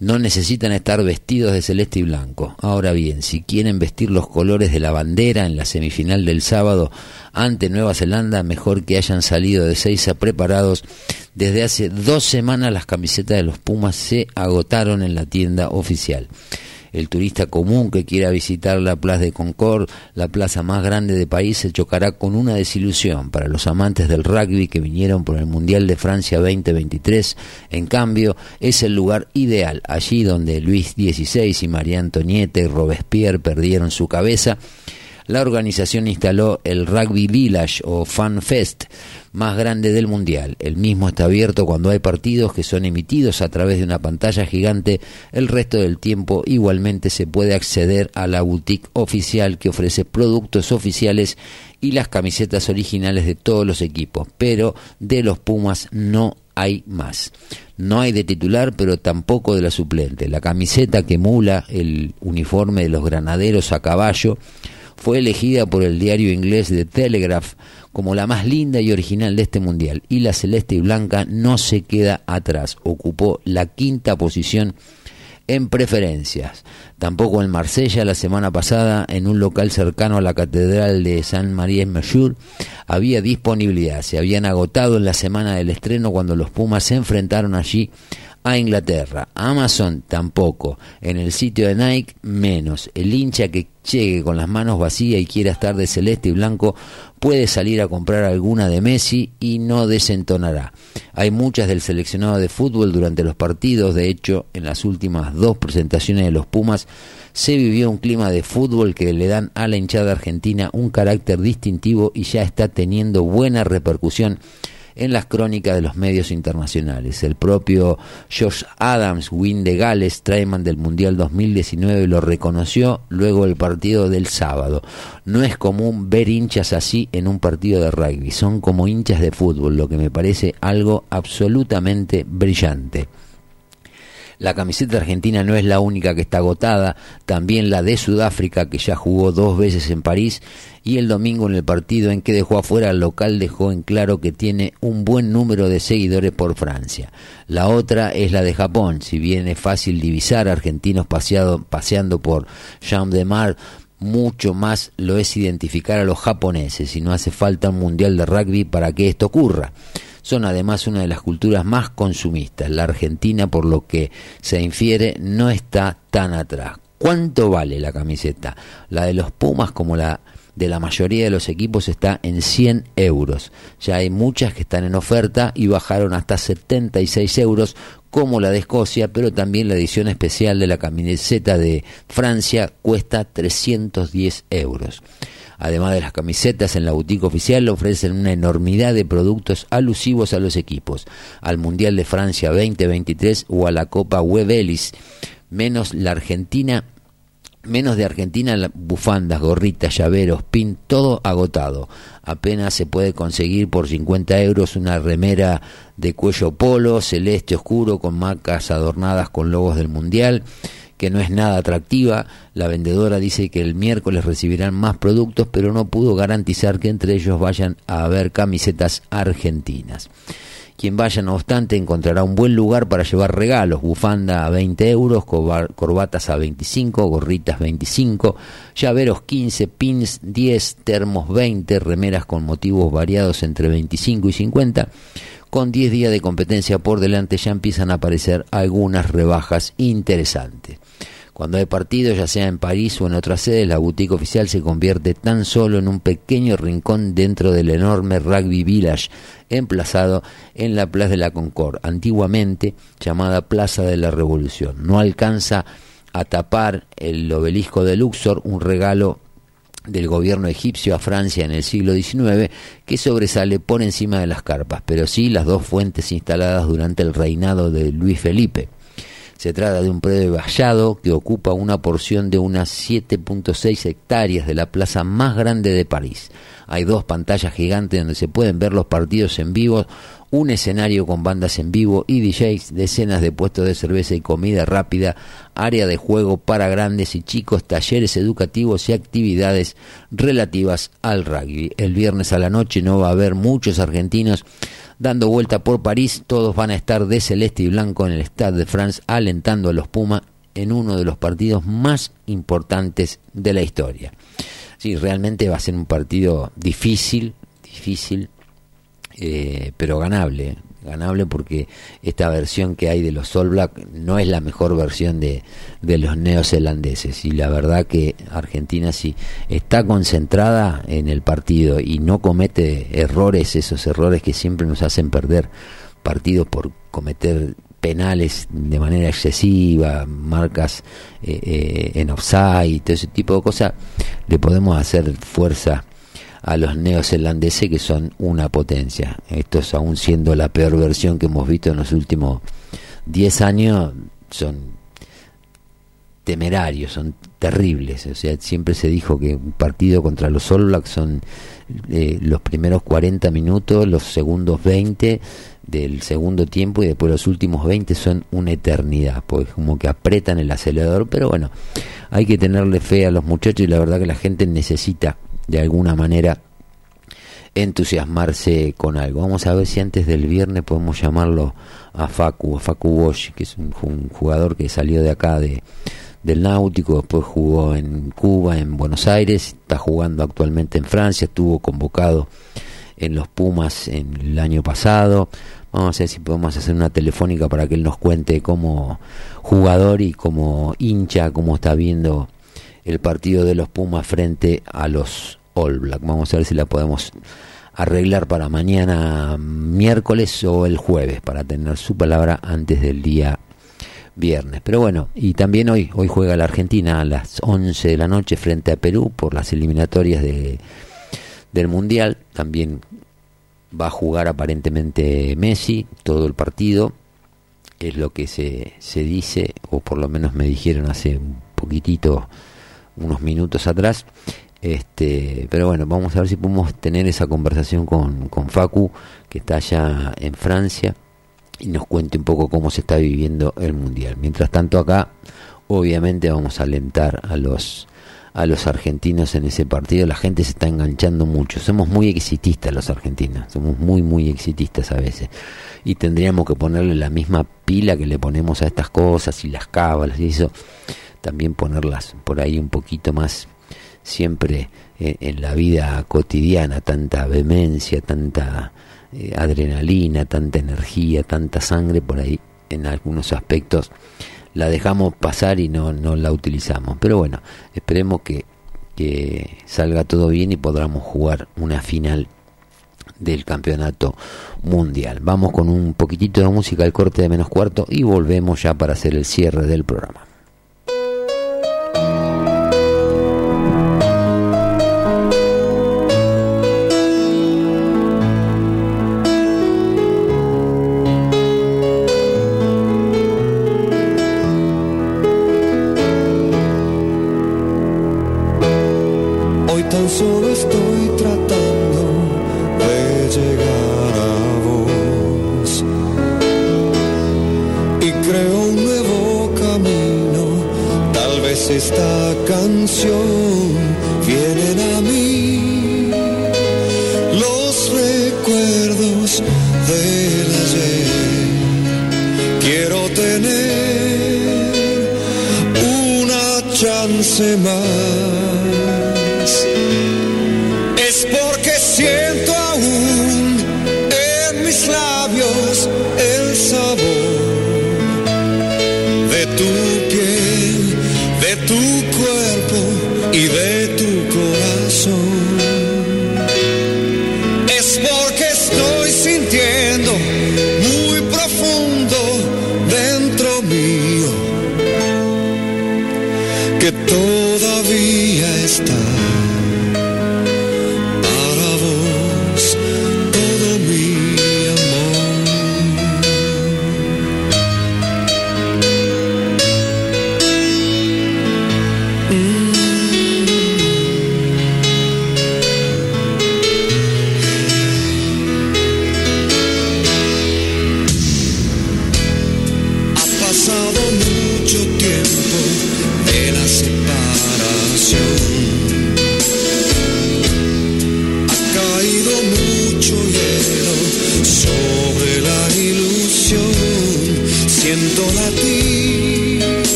No necesitan estar vestidos de celeste y blanco. Ahora bien, si quieren vestir los colores de la bandera en la semifinal del sábado ante Nueva Zelanda, mejor que hayan salido de Seiza preparados. Desde hace dos semanas las camisetas de los Pumas se agotaron en la tienda oficial el turista común que quiera visitar la Plaza de Concord, la plaza más grande del país, se chocará con una desilusión. Para los amantes del rugby que vinieron por el Mundial de Francia 2023, en cambio, es el lugar ideal, allí donde Luis XVI y María Antonieta y Robespierre perdieron su cabeza. La organización instaló el Rugby Village o Fan Fest más grande del mundial. El mismo está abierto cuando hay partidos que son emitidos a través de una pantalla gigante. El resto del tiempo igualmente se puede acceder a la boutique oficial que ofrece productos oficiales y las camisetas originales de todos los equipos, pero de los Pumas no hay más. No hay de titular, pero tampoco de la suplente. La camiseta que emula el uniforme de los granaderos a caballo fue elegida por el diario inglés The Telegraph como la más linda y original de este mundial y la celeste y blanca no se queda atrás, ocupó la quinta posición en preferencias. Tampoco en Marsella la semana pasada, en un local cercano a la Catedral de San María en Mejur, había disponibilidad. Se habían agotado en la semana del estreno cuando los Pumas se enfrentaron allí a Inglaterra. Amazon tampoco. En el sitio de Nike menos. El hincha que llegue con las manos vacías y quiera estar de celeste y blanco puede salir a comprar alguna de Messi y no desentonará. Hay muchas del seleccionado de fútbol durante los partidos, de hecho en las últimas dos presentaciones de los Pumas se vivió un clima de fútbol que le dan a la hinchada argentina un carácter distintivo y ya está teniendo buena repercusión en las crónicas de los medios internacionales. El propio Josh Adams, win de Gales, Traiman del Mundial 2019, lo reconoció luego del partido del sábado. No es común ver hinchas así en un partido de rugby, son como hinchas de fútbol, lo que me parece algo absolutamente brillante. La camiseta argentina no es la única que está agotada, también la de Sudáfrica, que ya jugó dos veces en París, y el domingo en el partido en que dejó afuera al local dejó en claro que tiene un buen número de seguidores por Francia. La otra es la de Japón, si bien es fácil divisar argentinos paseado, paseando por Champ de Mar, mucho más lo es identificar a los japoneses y no hace falta un mundial de rugby para que esto ocurra son además una de las culturas más consumistas. La Argentina, por lo que se infiere, no está tan atrás. ¿Cuánto vale la camiseta? La de los Pumas como la de la mayoría de los equipos está en 100 euros. Ya hay muchas que están en oferta y bajaron hasta 76 euros como la de Escocia, pero también la edición especial de la camiseta de Francia cuesta 310 euros. Además de las camisetas, en la boutique oficial ofrecen una enormidad de productos alusivos a los equipos, al Mundial de Francia 2023 o a la Copa Webelis, menos la Argentina menos de Argentina, bufandas, gorritas, llaveros, pin, todo agotado. Apenas se puede conseguir por 50 euros una remera de cuello polo, celeste oscuro, con marcas adornadas con logos del Mundial que no es nada atractiva. La vendedora dice que el miércoles recibirán más productos, pero no pudo garantizar que entre ellos vayan a haber camisetas argentinas. Quien vaya, no obstante, encontrará un buen lugar para llevar regalos, bufanda a 20 euros, corbatas a 25, gorritas 25, llaveros 15, pins 10, termos 20, remeras con motivos variados entre 25 y 50 con 10 días de competencia por delante ya empiezan a aparecer algunas rebajas interesantes. Cuando hay partidos, ya sea en París o en otras sedes, la boutique oficial se convierte tan solo en un pequeño rincón dentro del enorme Rugby Village, emplazado en la Plaza de la Concorde, antiguamente llamada Plaza de la Revolución. No alcanza a tapar el obelisco de Luxor, un regalo del gobierno egipcio a Francia en el siglo XIX que sobresale por encima de las carpas, pero sí las dos fuentes instaladas durante el reinado de Luis Felipe. Se trata de un predio vallado que ocupa una porción de unas 7.6 hectáreas de la plaza más grande de París. Hay dos pantallas gigantes donde se pueden ver los partidos en vivo, un escenario con bandas en vivo y DJs, decenas de puestos de cerveza y comida rápida, área de juego para grandes y chicos, talleres educativos y actividades relativas al rugby. El viernes a la noche no va a haber muchos argentinos dando vuelta por París, todos van a estar de celeste y blanco en el Stade de France alentando a los Pumas en uno de los partidos más importantes de la historia. Sí, realmente va a ser un partido difícil, difícil, eh, pero ganable ganable porque esta versión que hay de los All Black no es la mejor versión de, de los neozelandeses. Y la verdad que Argentina si está concentrada en el partido y no comete errores, esos errores que siempre nos hacen perder partidos por cometer penales de manera excesiva, marcas eh, eh, en offside, todo ese tipo de cosas, le podemos hacer fuerza a los neozelandeses que son una potencia. Estos aún siendo la peor versión que hemos visto en los últimos 10 años, son temerarios, son terribles. O sea, siempre se dijo que un partido contra los All Blacks son eh, los primeros 40 minutos, los segundos 20 del segundo tiempo y después los últimos 20 son una eternidad, pues como que apretan el acelerador, pero bueno, hay que tenerle fe a los muchachos y la verdad que la gente necesita de alguna manera entusiasmarse con algo. Vamos a ver si antes del viernes podemos llamarlo a Facu, a Facu Bosch, que es un, jugador que salió de acá de, del Náutico, después jugó en Cuba, en Buenos Aires, está jugando actualmente en Francia, estuvo convocado en los Pumas en el año pasado. Vamos a ver si podemos hacer una telefónica para que él nos cuente como jugador y como hincha, cómo está viendo el partido de los Pumas frente a los All Black. Vamos a ver si la podemos arreglar para mañana miércoles o el jueves para tener su palabra antes del día viernes. Pero bueno, y también hoy, hoy juega la Argentina a las 11 de la noche frente a Perú por las eliminatorias de, del Mundial. También va a jugar aparentemente Messi todo el partido. Es lo que se, se dice, o por lo menos me dijeron hace un poquitito, unos minutos atrás. Este, pero bueno, vamos a ver si podemos tener esa conversación con, con Facu, que está allá en Francia, y nos cuente un poco cómo se está viviendo el mundial. Mientras tanto acá, obviamente vamos a alentar a los a los argentinos en ese partido. La gente se está enganchando mucho. Somos muy exitistas los argentinos. Somos muy muy exitistas a veces. Y tendríamos que ponerle la misma pila que le ponemos a estas cosas y las cábalas y eso. También ponerlas por ahí un poquito más siempre eh, en la vida cotidiana, tanta vehemencia, tanta eh, adrenalina, tanta energía, tanta sangre, por ahí en algunos aspectos la dejamos pasar y no, no la utilizamos. Pero bueno, esperemos que, que salga todo bien y podamos jugar una final del campeonato mundial. Vamos con un poquitito de música al corte de menos cuarto y volvemos ya para hacer el cierre del programa.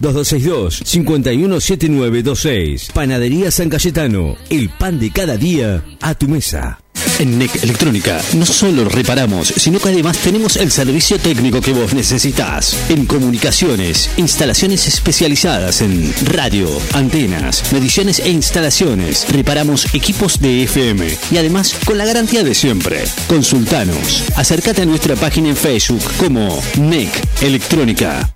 2262-517926. Panadería San Cayetano, el pan de cada día a tu mesa. En NEC Electrónica no solo reparamos, sino que además tenemos el servicio técnico que vos necesitas. En comunicaciones, instalaciones especializadas en radio, antenas, mediciones e instalaciones. Reparamos equipos de FM y además con la garantía de siempre. Consultanos. Acércate a nuestra página en Facebook como NEC Electrónica.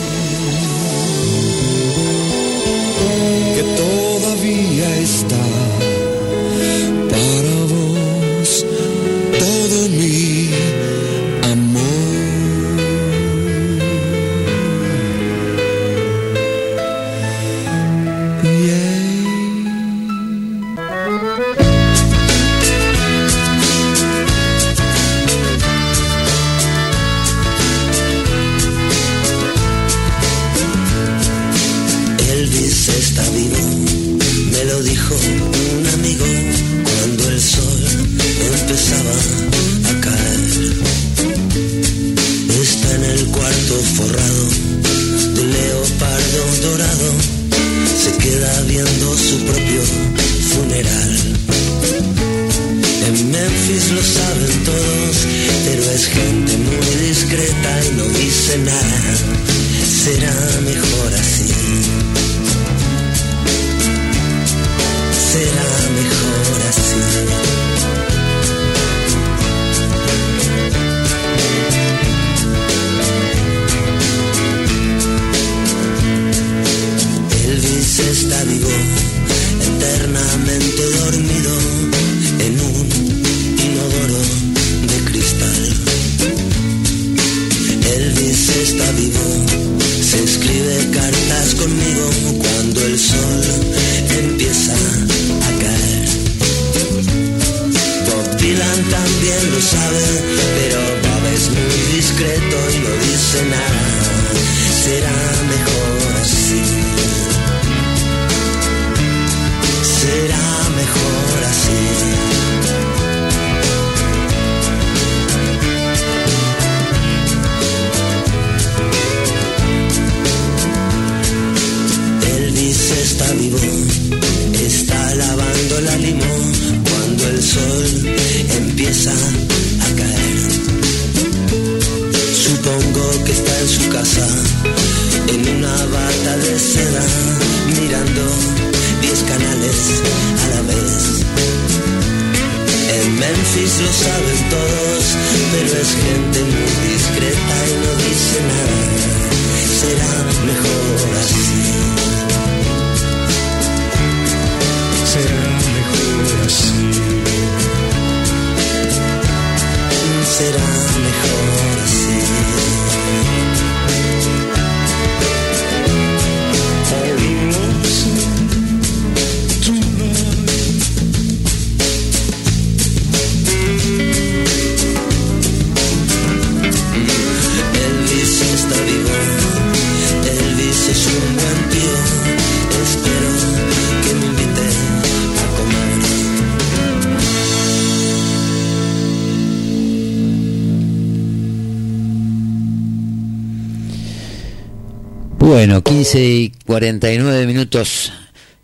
Bueno, 15 y 49 minutos.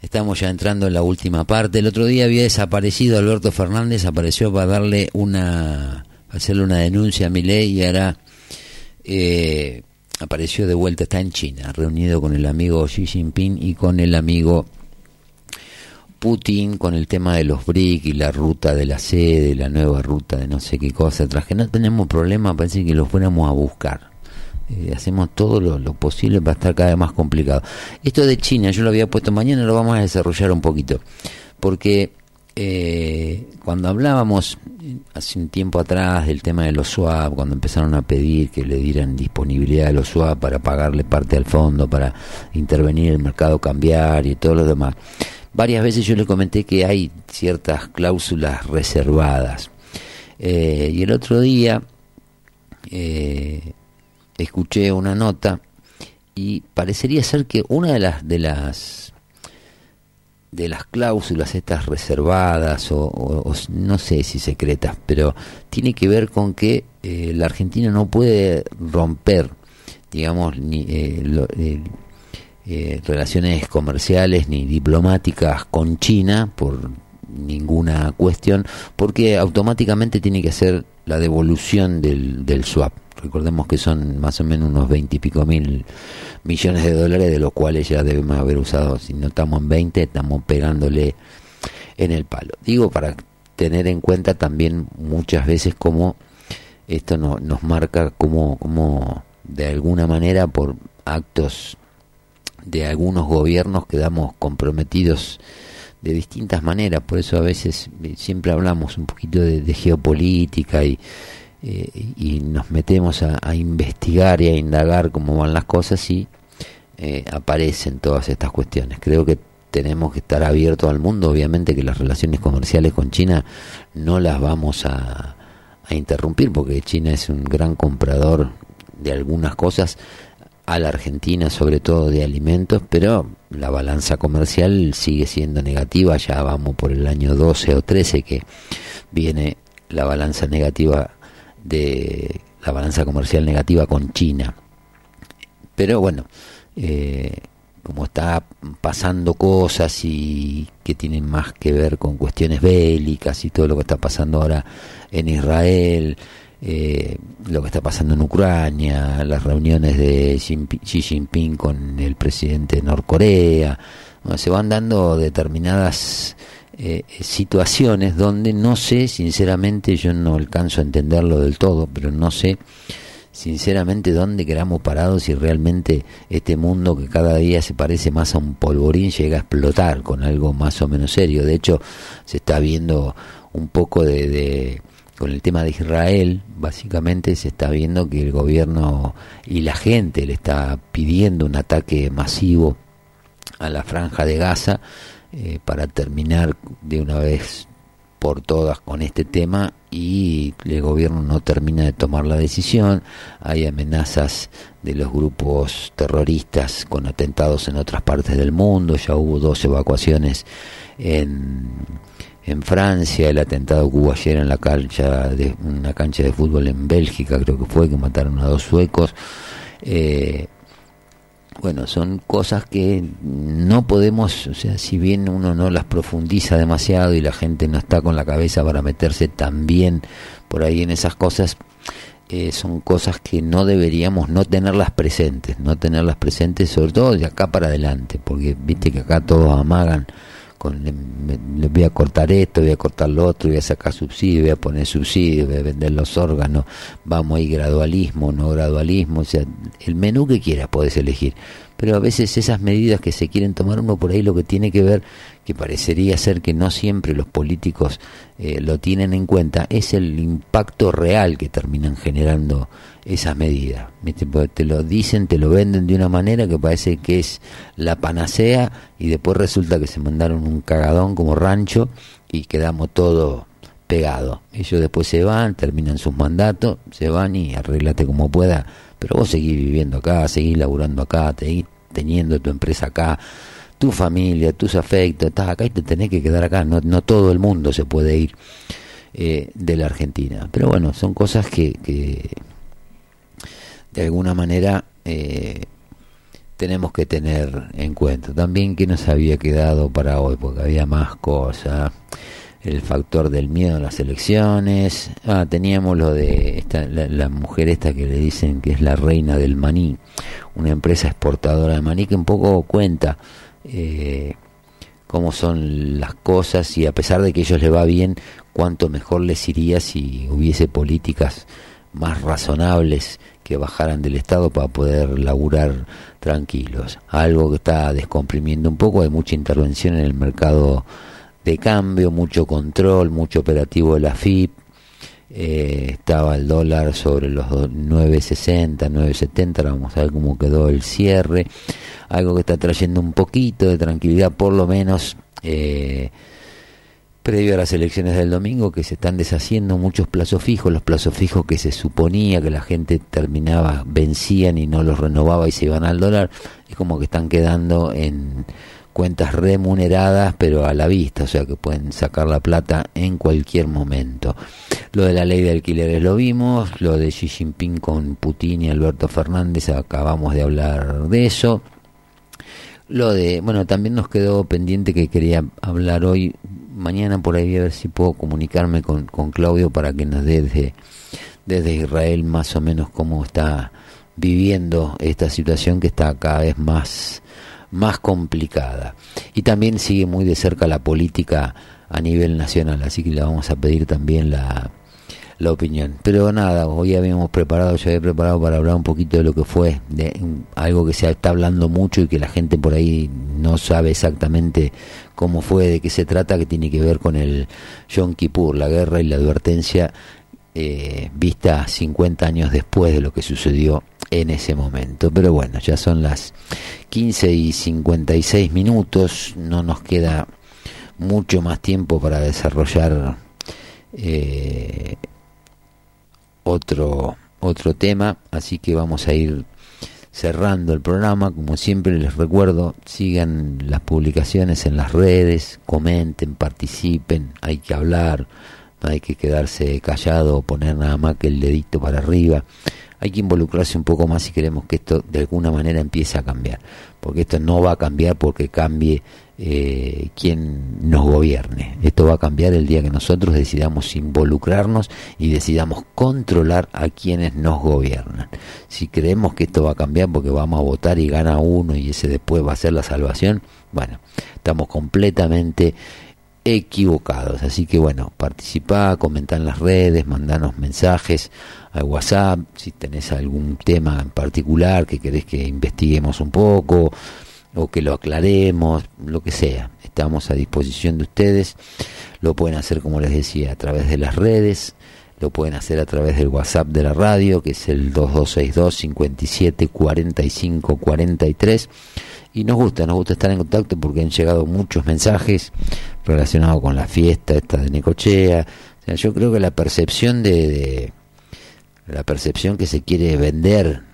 Estamos ya entrando en la última parte. El otro día había desaparecido Alberto Fernández, apareció para darle una, hacerle una denuncia a Milei y ahora eh, apareció de vuelta, está en China, reunido con el amigo Xi Jinping y con el amigo Putin con el tema de los BRIC y la ruta de la sede, la nueva ruta de no sé qué cosa atrás, que no tenemos problema, parece que los fuéramos a buscar. Eh, hacemos todo lo, lo posible para estar cada vez más complicado. Esto de China, yo lo había puesto mañana, lo vamos a desarrollar un poquito, porque eh, cuando hablábamos eh, hace un tiempo atrás del tema de los swap, cuando empezaron a pedir que le dieran disponibilidad de los swap para pagarle parte al fondo, para intervenir en el mercado cambiario y todo lo demás, varias veces yo le comenté que hay ciertas cláusulas reservadas. Y el otro día eh, escuché una nota y parecería ser que una de las de las de las cláusulas estas reservadas o, no sé si secretas, pero tiene que ver con que eh, la Argentina no puede romper, digamos, ni eh, lo- el- eh, relaciones comerciales ni diplomáticas con China por ninguna cuestión, porque automáticamente tiene que hacer la devolución del, del swap. Recordemos que son más o menos unos 20 y pico mil millones de dólares, de los cuales ya debemos haber usado, si no estamos en 20, estamos pegándole en el palo. Digo, para tener en cuenta también muchas veces cómo esto no, nos marca como, como de alguna manera por actos de algunos gobiernos quedamos comprometidos de distintas maneras, por eso a veces eh, siempre hablamos un poquito de, de geopolítica y, eh, y nos metemos a, investigar y a indagar cómo van las cosas y eh, aparecen todas estas cuestiones. Creo que tenemos que estar abiertos al mundo, obviamente que las relaciones comerciales con China no las vamos a, a interrumpir porque China es un gran comprador de algunas cosas a la Argentina, sobre todo de alimentos, pero la balanza comercial sigue siendo negativa, ya vamos por el año 12 o 13 que viene la balanza negativa de la balanza comercial negativa con China. Pero bueno, eh, como está pasando cosas y que tienen más que ver con cuestiones bélicas y todo lo que está pasando ahora en Israel, eh, lo que está pasando en Ucrania, las reuniones de Xi Jinping con el presidente de Norcorea, se van dando determinadas eh, situaciones donde no sé, sinceramente, yo no alcanzo a entenderlo del todo, pero no sé sinceramente dónde quedamos parados si realmente este mundo que cada día se parece más a un polvorín llega a explotar con algo más o menos serio. De hecho, se está viendo un poco de, de con el tema de Israel, básicamente se está viendo que el gobierno y la gente le está pidiendo un ataque masivo a la franja de Gaza eh, para terminar de una vez por todas con este tema y el gobierno no termina de tomar la decisión. Hay amenazas de los grupos terroristas con atentados en otras partes del mundo. Ya hubo dos evacuaciones en, Francia, el atentado que ayer en la cancha de una cancha de fútbol en Bélgica, creo que fue que mataron a dos suecos. Eh, bueno, son cosas que no podemos, o sea, si bien uno no las profundiza demasiado y la gente no está con la cabeza para meterse también por ahí en esas cosas, eh, son cosas que no deberíamos no tenerlas presentes, no tenerlas presentes, sobre todo de acá para adelante, porque viste que acá todos amagan con me- le voy a cortar esto, voy a cortar lo otro, voy a sacar subsidio, voy a poner subsidio, voy a vender los órganos, vamos ahí gradualismo, no gradualismo, o sea, el menú que quieras podés elegir. Pero a veces esas medidas que se quieren tomar uno por ahí lo que tiene que ver, que parecería ser que no siempre los políticos eh, lo tienen en cuenta, es el impacto real que terminan generando esas medidas. te lo dicen, te lo venden de una manera que parece que es la panacea y después resulta que se mandaron un cagadón como rancho y quedamos todos pegados. Ellos después se van, terminan sus mandatos, se van y arreglate como pueda, pero vos seguís viviendo acá, seguís laburando acá, seguís teniendo tu empresa acá, tu familia, tus afectos, estás acá y te tenés que quedar acá, no, no todo el mundo se puede ir eh, de la Argentina. Pero bueno, son cosas que, que de alguna manera eh, tenemos que tener en cuenta. También que nos había quedado para hoy, porque había más cosas. El factor del miedo a las elecciones. Ah, teníamos lo de esta, la, la mujer esta que le dicen que es la reina del maní, una empresa exportadora de maní que un poco cuenta eh, cómo son las cosas y a pesar de que a ellos les va bien, cuánto mejor les iría si hubiese políticas más razonables que bajaran del Estado para poder laburar tranquilos. Algo que está descomprimiendo un poco, hay mucha intervención en el mercado de cambio, mucho control, mucho operativo de la FIP. Eh, estaba el dólar sobre los do- 9.60, 9.70, ahora vamos a ver cómo quedó el cierre. Algo que está trayendo un poquito de tranquilidad, por lo menos eh, previo a las elecciones del domingo, que se están deshaciendo muchos plazos fijos, los plazos fijos que se suponía que la gente terminaba, vencían y no los renovaba y se iban al dólar, es como que están quedando en cuentas remuneradas pero a la vista, o sea que pueden sacar la plata en cualquier momento. Lo de la ley de alquileres lo vimos, lo de Xi Jinping con Putin y Alberto Fernández, acabamos de hablar de eso. Lo de, bueno, también nos quedó pendiente que quería hablar hoy, mañana por ahí a ver si puedo comunicarme con, con Claudio para que nos dé desde, desde Israel más o menos cómo está viviendo esta situación que está cada vez más, más complicada. Y también sigue muy de cerca la política a nivel nacional, así que le vamos a pedir también la, la opinión. Pero nada, hoy habíamos preparado, yo había preparado para hablar un poquito de lo que fue, de algo que se está hablando mucho y que la gente por ahí no sabe exactamente cómo fue, de qué se trata, que tiene que ver con el Yom Kippur, la guerra y la advertencia eh, vista 50 años después de lo que sucedió en ese momento. Pero bueno, ya son las 15 y 56 minutos, no nos queda mucho más tiempo para desarrollar eh, otro otro tema, así que vamos a ir cerrando el programa. Como siempre les recuerdo, sigan las publicaciones en las redes, comenten, participen, hay que hablar, no hay que quedarse callado o poner nada más que el dedito para arriba. Hay que involucrarse un poco más si queremos que esto de alguna manera empiece a cambiar, porque esto no va a cambiar porque cambie eh, quien nos gobierne. Esto va a cambiar el día que nosotros decidamos involucrarnos y decidamos controlar a quienes nos gobiernan. Si creemos que esto va a cambiar porque vamos a votar y gana uno y ese después va a ser la salvación, bueno, estamos completamente equivocados. Así que bueno, participá, comentá en las redes, mandanos mensajes al WhatsApp, si tenés algún tema en particular que querés que investiguemos un poco o que lo aclaremos, lo que sea. Estamos a disposición de ustedes. Lo pueden hacer, como les decía, a través de las redes, lo pueden hacer a través del WhatsApp de la radio, que es el 2262 57 45 43. Y nos gusta, nos gusta estar en contacto porque han llegado muchos mensajes relacionados con la fiesta esta de Necochea. O sea, yo creo que la percepción de, de la percepción que se quiere vender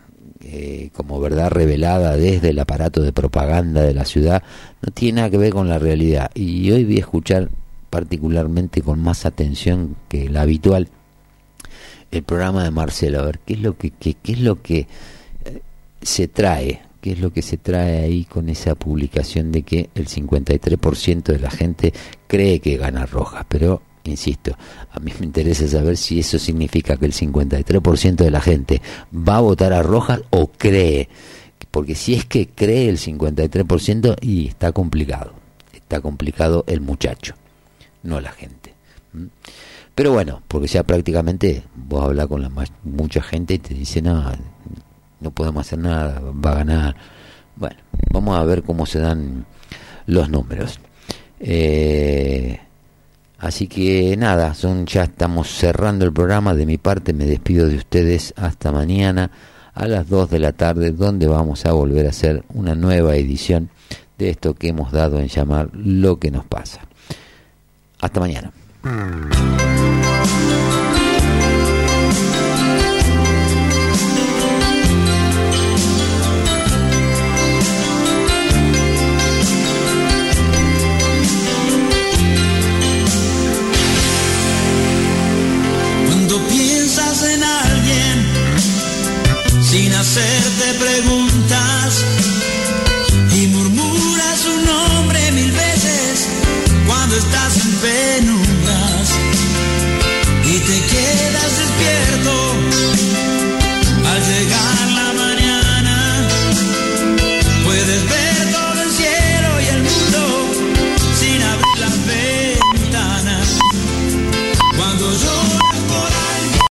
eh, como verdad revelada desde el aparato de propaganda de la ciudad no tiene nada que ver con la realidad. Y hoy voy a escuchar particularmente con más atención que la habitual el programa de Marcelo, a ver qué es lo que, qué, es lo que eh, se trae, qué es lo que se trae ahí con esa publicación de que el 53% de la gente cree que gana Rojas, pero insisto, a mí me interesa saber si eso significa que el 53% de la gente va a votar a Rojas o cree, porque si es que cree el 53% y está complicado, está complicado el muchacho, no la gente. ¿m? Pero bueno, porque ya prácticamente vos hablas con la ma- mucha gente y te dice, no, no podemos hacer nada, va a ganar. Bueno, vamos a ver cómo se dan los números. Eh, así que nada, son ya estamos cerrando el programa. De mi parte me despido de ustedes hasta mañana a las 2 de la tarde, donde vamos a volver a hacer una nueva edición de esto que hemos dado en llamar Lo que nos pasa. Hasta mañana.